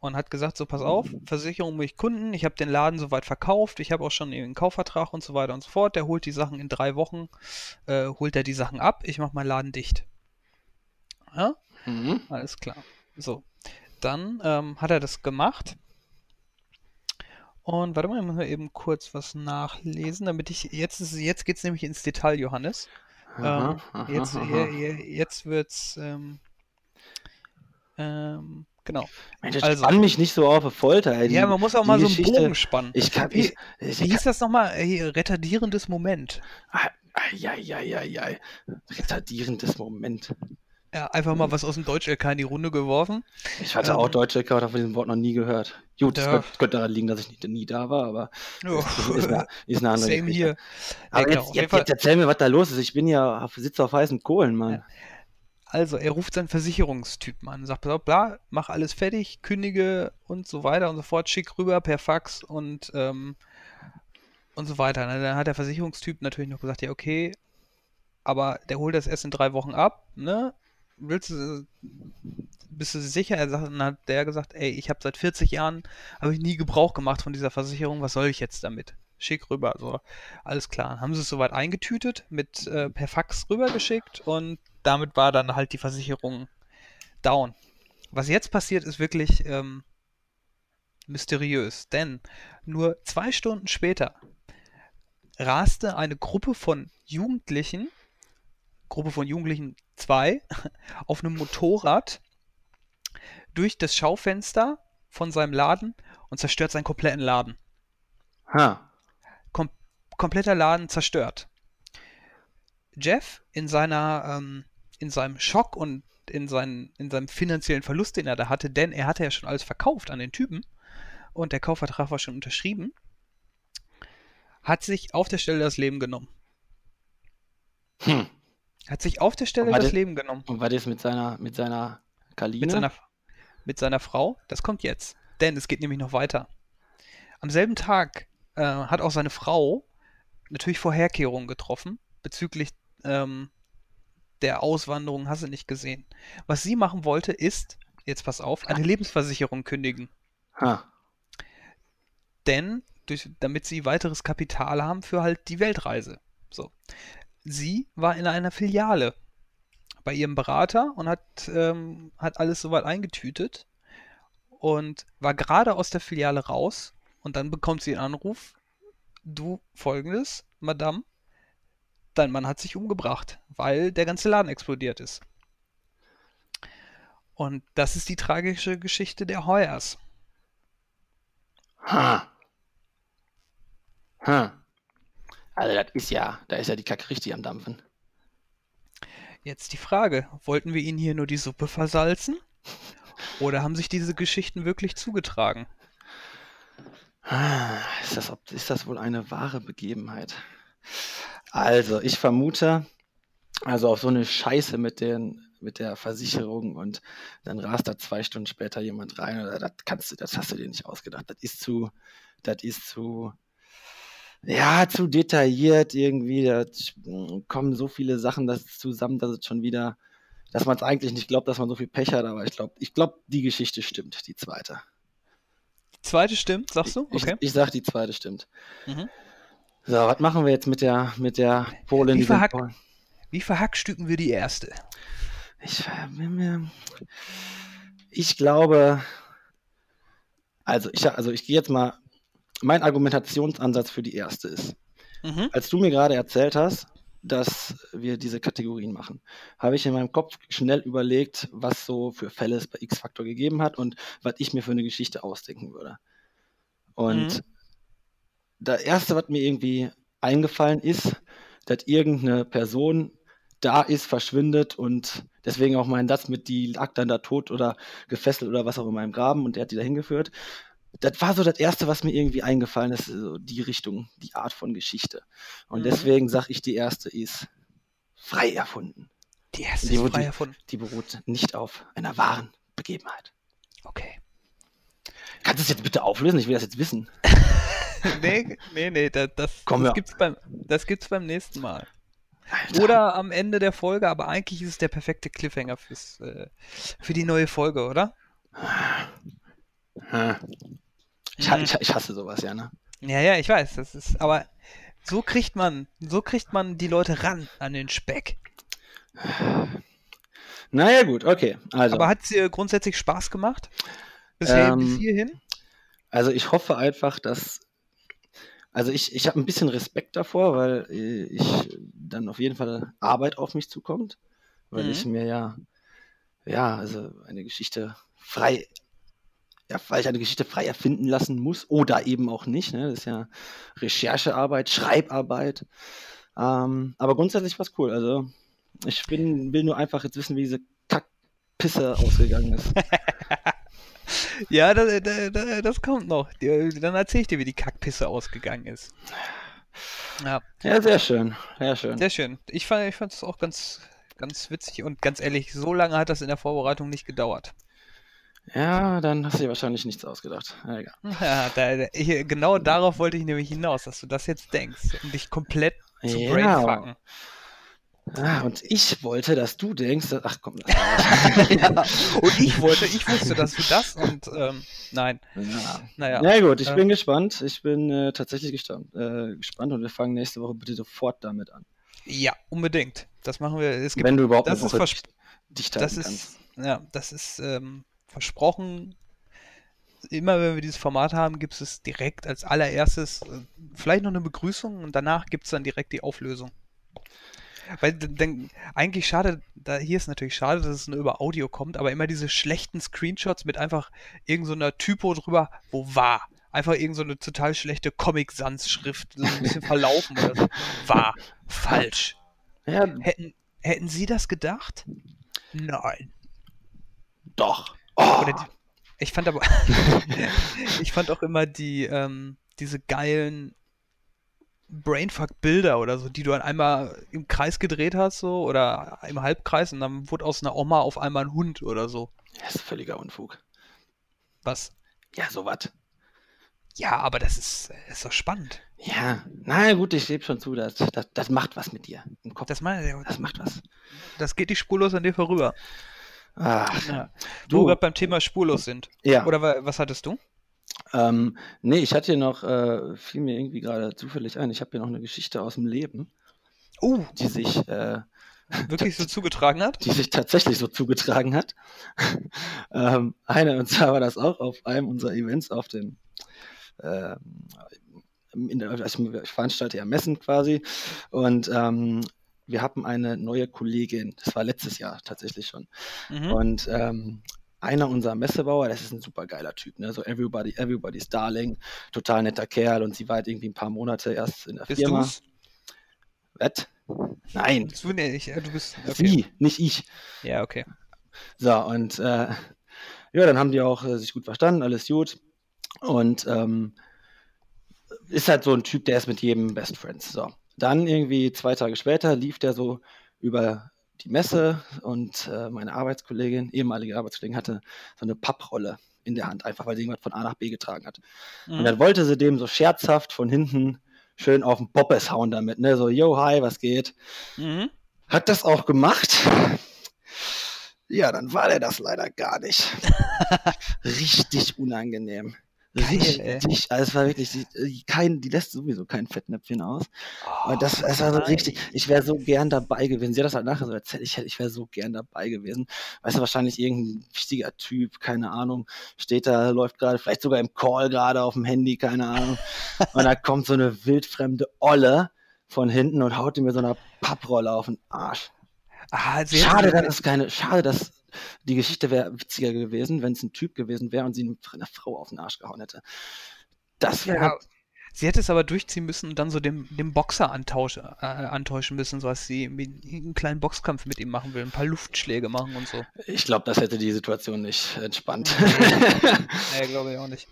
und hat gesagt, so pass auf, Versicherung muss ich Kunden, ich habe den Laden soweit verkauft, ich habe auch schon einen Kaufvertrag und so weiter und so fort, der holt die Sachen in drei Wochen, äh, holt er die Sachen ab, ich mache meinen Laden dicht. Ja, Mhm. alles klar. So, dann ähm, hat er das gemacht. Und warte mal, ich muss mal eben kurz was nachlesen, damit ich, jetzt, ist- jetzt geht es nämlich ins Detail, Johannes. Ähm, aha, jetzt, aha. jetzt wird's, ähm, ähm, genau. Mensch, ich also- spann mich nicht so auf eine Folter. Ey. Ja, man muss auch mal so einen Geschichte- Bogen spannen. Ich kann. Wie, Ich, ich, wie hieß das nochmal? Retardierendes Moment. Eieieiei. Retardierendes Moment. Ja, einfach mal was aus dem Deutsch-LK in die Runde geworfen. Ich hatte Ähm, auch Deutsche Account, habe von diesem Wort noch nie gehört. Gut, das Ja. könnte, könnte daran liegen, dass ich nicht, nie da war, aber Ja. das ist, eine, ist eine andere Same Geschichte. hier. Aber Ja, genau, jetzt, jetzt, erzähl mir, was da los ist. Ich bin ja, sitze auf heißen Kohlen, Mann. Also, er ruft seinen Versicherungstypen an, sagt, auf, bla, mach alles fertig, kündige und so weiter und so fort, schick rüber per Fax und, ähm, und so weiter. Ne? Dann hat der Versicherungstyp natürlich noch gesagt, ja, okay, aber der holt das erst in drei Wochen ab, ne? Willst du, bist du sicher? Er sagt, dann hat der gesagt, ey, ich habe seit 40 Jahren, habe ich nie Gebrauch gemacht von dieser Versicherung, was soll ich jetzt damit? Schick rüber, so, alles klar. Haben sie es soweit eingetütet, mit äh, per Fax rübergeschickt und damit war dann halt die Versicherung down. Was jetzt passiert, ist wirklich ähm, mysteriös, denn nur zwei Stunden später raste eine Gruppe von Jugendlichen, Gruppe von Jugendlichen zwei, auf einem Motorrad durch das Schaufenster von seinem Laden und zerstört seinen kompletten Laden. Ha. Kom kompletter Laden zerstört. Jeff in seiner, ähm, in seinem Schock und in, seinen, in seinem finanziellen Verlust, den er da hatte, denn er hatte ja schon alles verkauft an den Typen und der Kaufvertrag war schon unterschrieben, hat sich auf der Stelle das Leben genommen. Hm. Hat sich auf der Stelle das das- Leben genommen. Und war das mit seiner, mit seiner Kaline? Mit seiner, mit seiner Frau. Das kommt jetzt. Denn es geht nämlich noch weiter. Am selben Tag äh, hat auch seine Frau natürlich Vorherkehrungen getroffen bezüglich ähm, der Auswanderung, hast du nicht gesehen. Was sie machen wollte, ist, jetzt pass auf, eine Lebensversicherung kündigen. ha. denn durch, damit sie weiteres Kapital haben für halt die Weltreise. So. Sie war in einer Filiale bei ihrem Berater und hat, ähm, hat alles soweit eingetütet und war gerade aus der Filiale raus und dann bekommt sie einen Anruf. Du folgendes, Madame, dein Mann hat sich umgebracht, weil der ganze Laden explodiert ist. Und das ist die tragische Geschichte der Heuers. Ha. Ha. Also das ist ja, da ist ja die Kacke richtig am Dampfen. Jetzt die Frage, wollten wir Ihnen hier nur die Suppe versalzen? Oder haben sich diese Geschichten wirklich zugetragen? Ah, Ist das, ist das wohl eine wahre Begebenheit? Also, ich vermute, also auf so eine Scheiße mit den, mit der Versicherung und dann rast da zwei Stunden später jemand rein oder das kannst du, das hast du dir nicht ausgedacht. Das ist zu, das ist zu, ja, zu detailliert irgendwie. Da kommen so viele Sachen das zusammen, dass es schon wieder, dass man es eigentlich nicht glaubt, dass man so viel Pech hat, aber ich glaube, ich glaube, die Geschichte stimmt, die zweite. Die zweite stimmt, sagst du? Ich, Okay. ich sag, die zweite stimmt. Mhm. So, was machen wir jetzt mit der, mit der Polin? Wie verhackt- Polen? Wie verhackstücken wir die erste? Ich, äh, ich glaube, also ich, also ich gehe jetzt mal, mein Argumentationsansatz für die erste ist, Mhm. als du mir gerade erzählt hast, dass wir diese Kategorien machen, habe ich in meinem Kopf schnell überlegt, was so für Fälle es bei X-Factor gegeben hat und was ich mir für eine Geschichte ausdenken würde. Und Mhm. Das Erste, was mir irgendwie eingefallen ist, dass irgendeine Person da ist, verschwindet und deswegen auch mein Satz mit die lag dann da tot oder gefesselt oder was auch immer im Graben und der hat die da hingeführt. Das war so das Erste, was mir irgendwie eingefallen ist, so die Richtung, die Art von Geschichte. Und Mhm. deswegen sage ich, die erste ist frei erfunden. Die erste Die ist frei erfunden. Die beruht nicht auf einer wahren Begebenheit. Okay. Kannst du es jetzt bitte auflösen? Ich will das jetzt wissen. nee, nee, nee, das, das, Komm, das, ja. gibt's beim, das gibt's beim nächsten Mal. Alter. Oder am Ende der Folge, aber eigentlich ist es der perfekte Cliffhanger fürs, äh, für die neue Folge, oder? Hm. Ich, ich, ich hasse sowas, ja, ne? Ja, ja, ich weiß, das ist, aber so kriegt man, so kriegt man die Leute ran an den Speck. Naja, gut, okay. Also, Aber hat es dir grundsätzlich Spaß gemacht? Bisher, bis Ähm, hierhin? also ich hoffe einfach, dass. Also ich, ich habe ein bisschen Respekt davor, weil äh, ich dann auf jeden Fall Arbeit auf mich zukommt, weil Mhm. ich mir ja, ja, also eine Geschichte frei, ja, weil ich eine Geschichte frei erfinden lassen muss oder eben auch nicht. Ne? Das ist ja Recherchearbeit, Schreibarbeit. Ähm, aber grundsätzlich war es cool. Also ich bin, will nur einfach jetzt wissen, wie diese Kackpisse ausgegangen ist. Ja, das, das, das kommt noch. Dann erzähle ich dir, wie die Kackpisse ausgegangen ist. Ja, Ja, sehr schön, sehr schön. sehr schön. Ich fand ich es auch ganz, ganz witzig und ganz ehrlich, so lange hat das in der Vorbereitung nicht gedauert. Ja, dann hast du dir wahrscheinlich nichts ausgedacht. Ja. Ja, da, da, ich, genau darauf wollte ich nämlich hinaus, dass du das jetzt denkst und dich komplett zu Ja. brainfucken. Ah, und ich wollte, dass du denkst, dass, ach komm, ja, und ich wollte, ich wusste, dass du das und ähm, nein, ja. naja. Na gut, ich äh, bin gespannt. Ich bin äh, tatsächlich gespannt, äh, gespannt und wir fangen nächste Woche bitte sofort damit an. Ja, unbedingt. Das machen wir. Es gibt, Wenn du überhaupt das ist dicht das kannst. ist, ja, das ist ähm, versprochen. Immer wenn wir dieses Format haben, gibt es direkt als allererstes äh, vielleicht noch eine Begrüßung und danach gibt es dann direkt die Auflösung. Weil d- dann eigentlich schade, da hier ist natürlich schade, dass es nur über Audio kommt, aber immer diese schlechten Screenshots mit einfach irgend so Typo drüber, wo war. Einfach irgend so eine total schlechte Comic-Sans-Schrift, so ein bisschen verlaufen oder so. War. Falsch. Ja, Hätten, hätten Sie das gedacht? Nein. doch. Oh, die, ich fand aber, ich fand auch immer die, ähm, diese geilen Brainfuck-Bilder oder so, die du dann einmal im Kreis gedreht hast, so, oder im Halbkreis und dann wurde aus einer Oma auf einmal ein Hund oder so. Das ist völliger Unfug. Was? Ja, sowas. Ja, aber das ist, ist doch spannend. Ja, na gut, ich gebe schon zu, das, das, das macht was mit dir im Kopf. Das, meine, Das macht was. das geht nicht spurlos an dir vorüber. Ach, Ja. Wo wir du, gerade beim Thema spurlos sind. ja. Oder wa- was hattest du? Ähm, nee, ich hatte hier noch, äh, fiel mir irgendwie gerade zufällig ein, ich habe hier noch eine Geschichte aus dem Leben, Oh, die sich, äh, wirklich so zugetragen hat? die sich tatsächlich so zugetragen hat. ähm, eine, und zwar war das auch auf einem unserer Events auf dem, in der, also ich veranstalte ja Messen quasi und ähm, wir hatten eine neue Kollegin, das war letztes Jahr tatsächlich schon. Mhm. Und ähm, einer unserer Messebauer, das ist ein super geiler Typ, ne? So everybody, everybody's darling, total netter Kerl und sie war halt irgendwie ein paar Monate erst in der Bist Firma. du's? Was? Nein, ich, äh, du bist. Okay. sie, nicht ich. Ja, okay. So, und äh, ja, dann haben die auch äh, sich gut verstanden, alles gut. Und ähm, ist halt so ein Typ, der ist mit jedem Best Friends. So. Dann irgendwie zwei Tage später lief der so über die Messe und äh, meine Arbeitskollegin, ehemalige Arbeitskollegin, hatte so eine Papprolle in der Hand, einfach weil sie irgendwas von A nach B getragen hat. Und Mhm. dann wollte sie dem so scherzhaft von hinten schön auf den Poppes hauen damit, ne? So, yo, hi, was geht? Mhm. Hat das auch gemacht. Ja, dann war der das leider gar nicht. Richtig unangenehm. Richtig, also es war wirklich, die, kein, die lässt sowieso kein Fettnäpfchen aus. Aber das, das war so richtig, ich wäre so gern dabei gewesen. Sie hat das halt nachher so erzählt, ich, ich wäre so gern dabei gewesen. Weißt du, wahrscheinlich irgendein wichtiger Typ, keine Ahnung, steht da, läuft gerade, vielleicht sogar im Call gerade auf dem Handy, keine Ahnung. Und da kommt so eine wildfremde Olle von hinten und haut ihm mit so einer Papprolle auf den Arsch. Ah, Schade, dass es keine, schade, dass die Geschichte wäre witziger gewesen, wenn es ein Typ gewesen wäre und sie eine Frau auf den Arsch gehauen hätte. Das wäre Ja, sie hätte es aber durchziehen müssen und dann so dem, dem Boxer antausch, äh, antäuschen müssen, so dass sie einen kleinen Boxkampf mit ihm machen will, ein paar Luftschläge machen und so. Ich glaube, das hätte die Situation nicht entspannt. Nee, glaube ich auch nicht.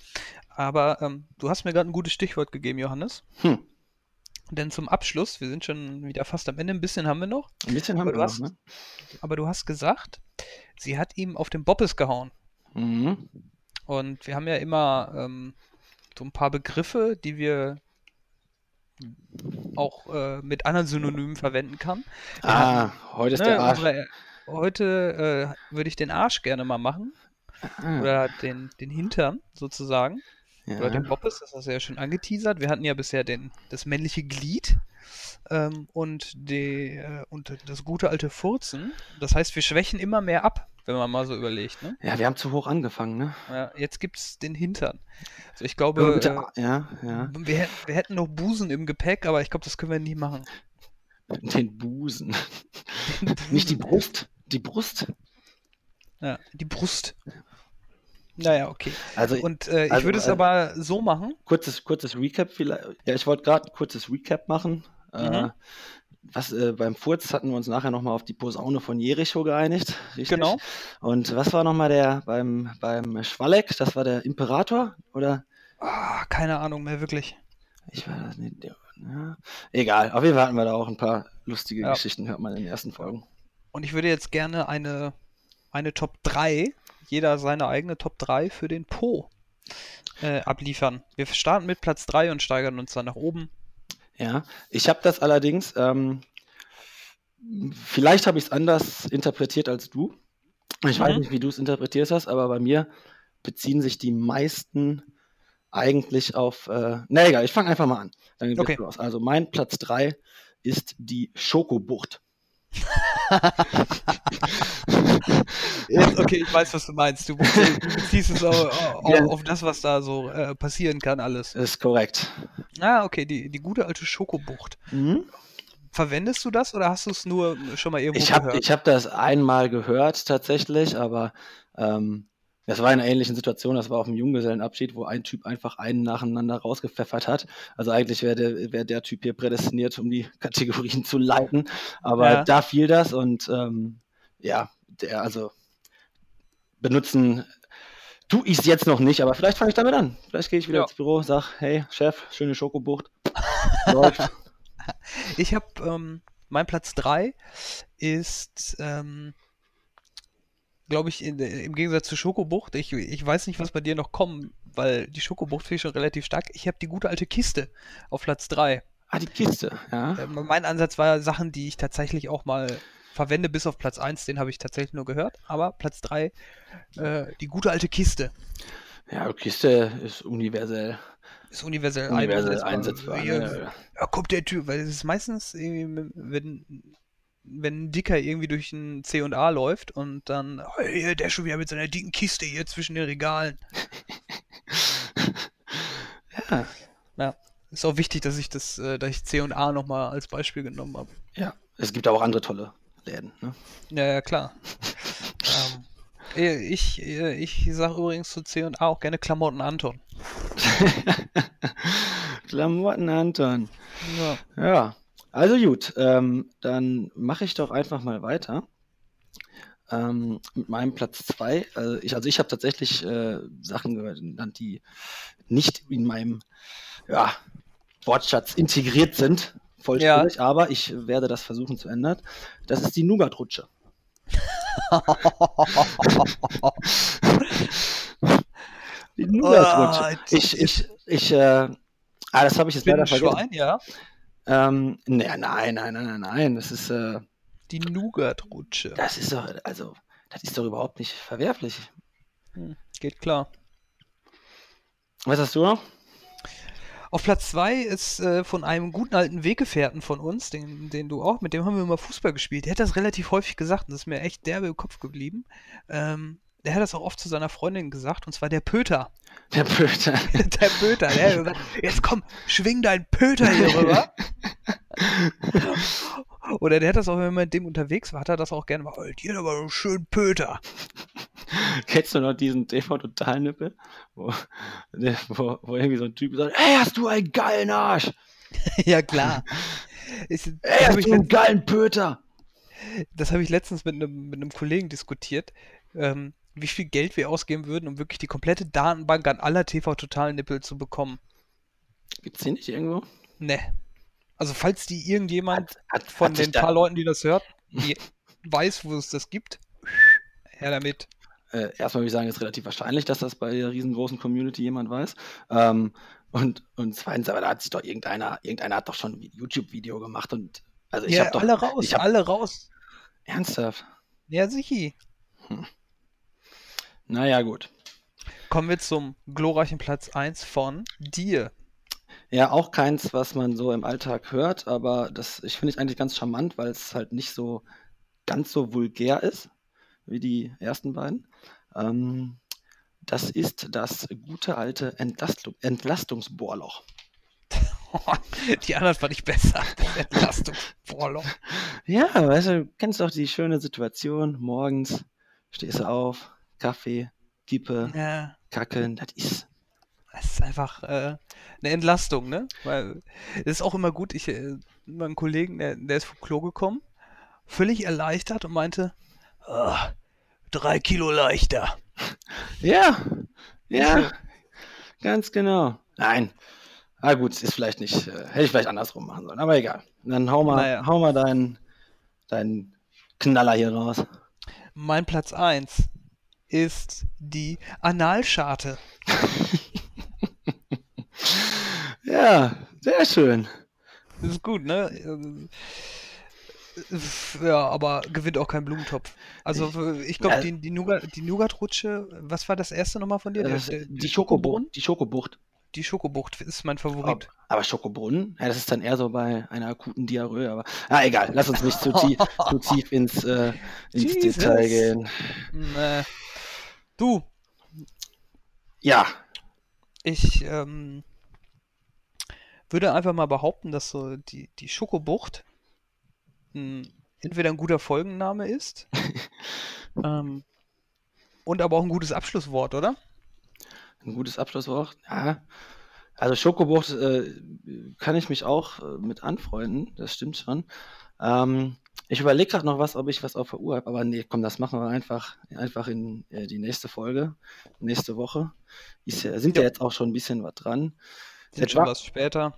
Aber ähm, du hast mir gerade ein gutes Stichwort gegeben, Johannes. hm. Denn zum Abschluss, wir sind schon wieder fast am Ende, ein bisschen haben wir noch, Ein bisschen haben wir noch, ne? aber du hast gesagt, sie hat ihm auf den Boppes gehauen. Mhm. Und wir haben ja immer ähm, so ein paar Begriffe, die wir auch äh, mit anderen Synonymen verwenden kann. Wir Ah, heute ist Ne, der Arsch. unsere, heute äh, würde ich den Arsch gerne mal machen. Ah, Oder den, den Hintern sozusagen. Oder den ja. Boppes, das hast du ja schon angeteasert. Wir hatten ja bisher den, das männliche Glied ähm, und, die, äh, und das gute alte Furzen. Das heißt, wir schwächen immer mehr ab, wenn man mal so überlegt. Ne? ja, wir haben zu hoch angefangen, ne? Ja, jetzt gibt es den Hintern. Also ich glaube, bitte, äh, ja, ja. wir, hätten- wir hätten noch Busen im Gepäck, aber ich glaube, das können wir nie machen. Den Busen. Nicht die Brust. Die Brust. Ja, die Brust. Naja, okay. Also, Und äh, ich also, würde es äh, aber so machen. kurzes, kurzes Recap vielleicht. Ja, ich wollte gerade ein kurzes Recap machen. Äh, Mhm. was, äh, beim Furz hatten wir uns nachher nochmal auf die Posaune von Jericho geeinigt. Richtig? Genau. Und was war nochmal der beim, beim Schwalek? Das war der Imperator? Oder? Ah, keine Ahnung mehr, wirklich. Ich war das nicht. Ja. Egal, auf jeden Fall hatten wir da auch ein paar lustige Ja. Geschichten, hört man in den ersten Folgen. Und ich würde jetzt gerne eine, eine Top 3, jeder seine eigene Top 3 für den Po äh, abliefern. Wir starten mit Platz 3 und steigern uns dann nach oben. Ja, ich habe das allerdings, ähm, vielleicht habe ich es anders interpretiert als du. Ich weiß Mhm. nicht, wie du es interpretiert hast, aber bei mir beziehen sich die meisten eigentlich auf. Äh, na egal, ich fange einfach mal an. Dann geht's Okay. los. Also mein Platz 3 ist die Schokobucht. Jetzt, okay, ich weiß, was du meinst. Du, du beziehst es auf, auf, Ja. auf das, was da so äh, passieren kann, alles. Ist korrekt. Ah, okay, die, die gute alte Schokobucht. Mhm. Verwendest du das oder hast du es nur schon mal irgendwo Ich habe gehört? ich hab das einmal gehört tatsächlich, aber ähm, das war in einer ähnlichen Situation. Das war auf dem Junggesellenabschied, wo ein Typ einfach einen nacheinander rausgepfeffert hat. Also eigentlich wäre der, wär der Typ hier prädestiniert, um die Kategorien zu leiten. Aber Ja. da fiel das und ähm, ja, der, also benutzen tu ich es jetzt noch nicht, aber vielleicht fange ich damit an. Vielleicht gehe ich wieder Ja. ins Büro, sag, hey Chef, schöne Schokobucht. Ich habe, ähm, mein Platz 3 ist, ähm, glaube ich, in, im Gegensatz zur Schokobucht. Ich, ich weiß nicht, was bei dir noch kommt, weil die Schokobucht finde ich schon relativ stark. Ich habe die gute alte Kiste auf Platz 3. Ah, die Kiste, ja. Äh, mein Ansatz war Sachen, die ich tatsächlich auch mal verwende, bis auf Platz 1, den habe ich tatsächlich nur gehört. Aber Platz 3, äh, die gute alte Kiste. Ja, Kiste ist universell. Ist universell, Universell einsetzbar. ne? Ja, kommt der Typ, weil es ist meistens irgendwie, wenn, wenn ein Dicker irgendwie durch ein C und A läuft und dann, oh, hier, der schon wieder mit seiner dicken Kiste hier zwischen den Regalen. Ja, Ja, ist auch wichtig, dass ich das, äh, dass ich C und A nochmal als Beispiel genommen habe. ja. Es gibt aber auch andere tolle Läden. Ne? Ja, ja, klar. ähm, eh, ich, eh, ich sage übrigens zu C und A auch gerne Klamotten Anton. Klamotten Anton. Ja. Ja, also gut, ähm, dann mache ich doch einfach mal weiter ähm, mit meinem Platz 2. Also ich, also ich habe tatsächlich äh, Sachen genannt, die nicht in meinem ja, Wortschatz integriert sind, vollständig, aber ich werde das versuchen zu ändern. Das ist die Nougat-Rutsche. Die Nougat-Rutsche. Ah, Ich, ich, ich, äh, ah, das habe ich jetzt leider vergessen. Schwein, ja. Ähm, nee, nein, nein, nein, nein, nein. Das ist, äh, Die Nougat-Rutsche. das ist doch, also, das ist doch überhaupt nicht verwerflich. Hm, geht klar. Was hast du noch? Auf Platz 2 ist äh, von einem guten alten Weggefährten von uns, den, den du auch, mit dem haben wir mal Fußball gespielt. Der hat das relativ häufig gesagt und das ist mir echt derbe im Kopf geblieben. Ähm, der hat das auch oft zu seiner Freundin gesagt, und zwar der Pöter. Der Pöter. Der Pöter, der hat gesagt, jetzt komm, schwing deinen Pöter hier rüber. Oder der hat das auch, wenn man mit dem unterwegs war, hat er das auch gerne mal, oh, die hat aber einen schönen Pöter. Kennst du noch diesen TV-Total-Nippel? Wo, der- wo, wo irgendwie so ein Typ sagt, ey, hast du einen geilen Arsch? ja, klar. Ist, Ey, habe hast ich, du einen geilen Pöter? das hab ich letztens mit einem, mit einem Kollegen diskutiert, ähm, wie viel Geld wir ausgeben würden, um wirklich die komplette Datenbank an aller TV-Total-Nippel zu bekommen. Gibt's die nicht irgendwo? Ne. Also, falls die irgendjemand Hat, hat, von hat den paar Leuten, die das hört, die weiß, wo es das gibt, her damit. äh, erstmal würde ich sagen, ist relativ wahrscheinlich, dass das bei der riesengroßen Community jemand weiß. Ähm, und, und zweitens, aber da hat sich doch irgendeiner, irgendeiner hat doch schon ein YouTube-Video gemacht und also ich ja, hab doch alle raus, ich hab- alle raus. ernsthaft. Ja, sicher. Naja, gut. Kommen wir zum glorreichen Platz 1 von dir. Ja, auch keins, was man so im Alltag hört, aber das ich finde ich eigentlich ganz charmant, weil es halt nicht so ganz so vulgär ist wie die ersten beiden. Ähm, das ist das gute alte Entlastung, Entlastungsbohrloch. Die anderen fand ich besser. Das Entlastungsvorloch. Ja, weißt du, du kennst doch die schöne Situation, morgens stehst du auf, Kaffee, Kippe, Ja, Kackeln, das ist das ist einfach äh, eine Entlastung, ne? Weil es ist auch immer gut, ich, äh, meinen Kollegen, der, der ist vom Klo gekommen, völlig erleichtert und meinte, "Ah, drei Kilo leichter. Ja, ja, ganz genau. Nein. Ah gut, ist vielleicht nicht, äh, hätte ich vielleicht andersrum machen sollen, aber egal. Dann hau mal, Naja. hau mal deinen, deinen Knaller hier raus. Mein Platz 1 ist die Analscharte. Ja, sehr schön. Das ist gut, ne? Äh, Ja, aber gewinnt auch kein Blumentopf. Also ich glaube, Ja. die, die Nougat- die Nougat-Rutsche, was war das erste nochmal von dir? Der- Das, der- die Schokobucht. Die Schokobucht. Die Schokobucht ist mein Favorit. Aber Schokobrunnen, ja, das ist dann eher so bei einer akuten Diarrhoe, aber ah, egal, lass uns nicht zu tief, zu tief ins, äh, ins. Detail gehen. Äh, du, Ja, ich ähm, würde einfach mal behaupten, dass so die, die Schokobucht mh, entweder ein guter Folgenname ist ähm, und aber auch ein gutes Abschlusswort, oder? Ein gutes Abschlusswort. Ja. Also Schokobucht äh, kann ich mich auch äh, mit anfreunden, das stimmt schon. Ähm, ich überlege gerade noch was, ob ich was auf der Uhr habe, aber nee, komm, das machen wir einfach, einfach in äh, die nächste Folge, nächste Woche. Ist ja, sind ja Ja. jetzt auch schon ein bisschen was dran. Sind Jetzt schon war- was später.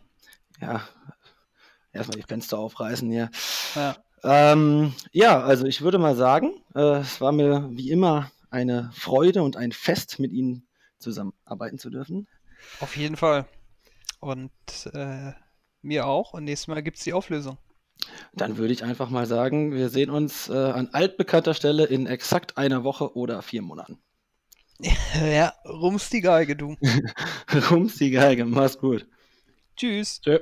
ja, erstmal die Fenster aufreißen hier. Ja. Ähm, ja, also ich würde mal sagen, äh, es war mir wie immer eine Freude und ein Fest, mit Ihnen zusammenarbeiten zu dürfen. Auf jeden Fall. Und äh, mir auch. Und nächstes Mal gibt es die Auflösung. Dann würde ich einfach mal sagen, wir sehen uns äh, an altbekannter Stelle in exakt einer Woche oder vier Monaten. ja, rums die Geige, du. rums die Geige, mach's gut. Tschüss. Tschö.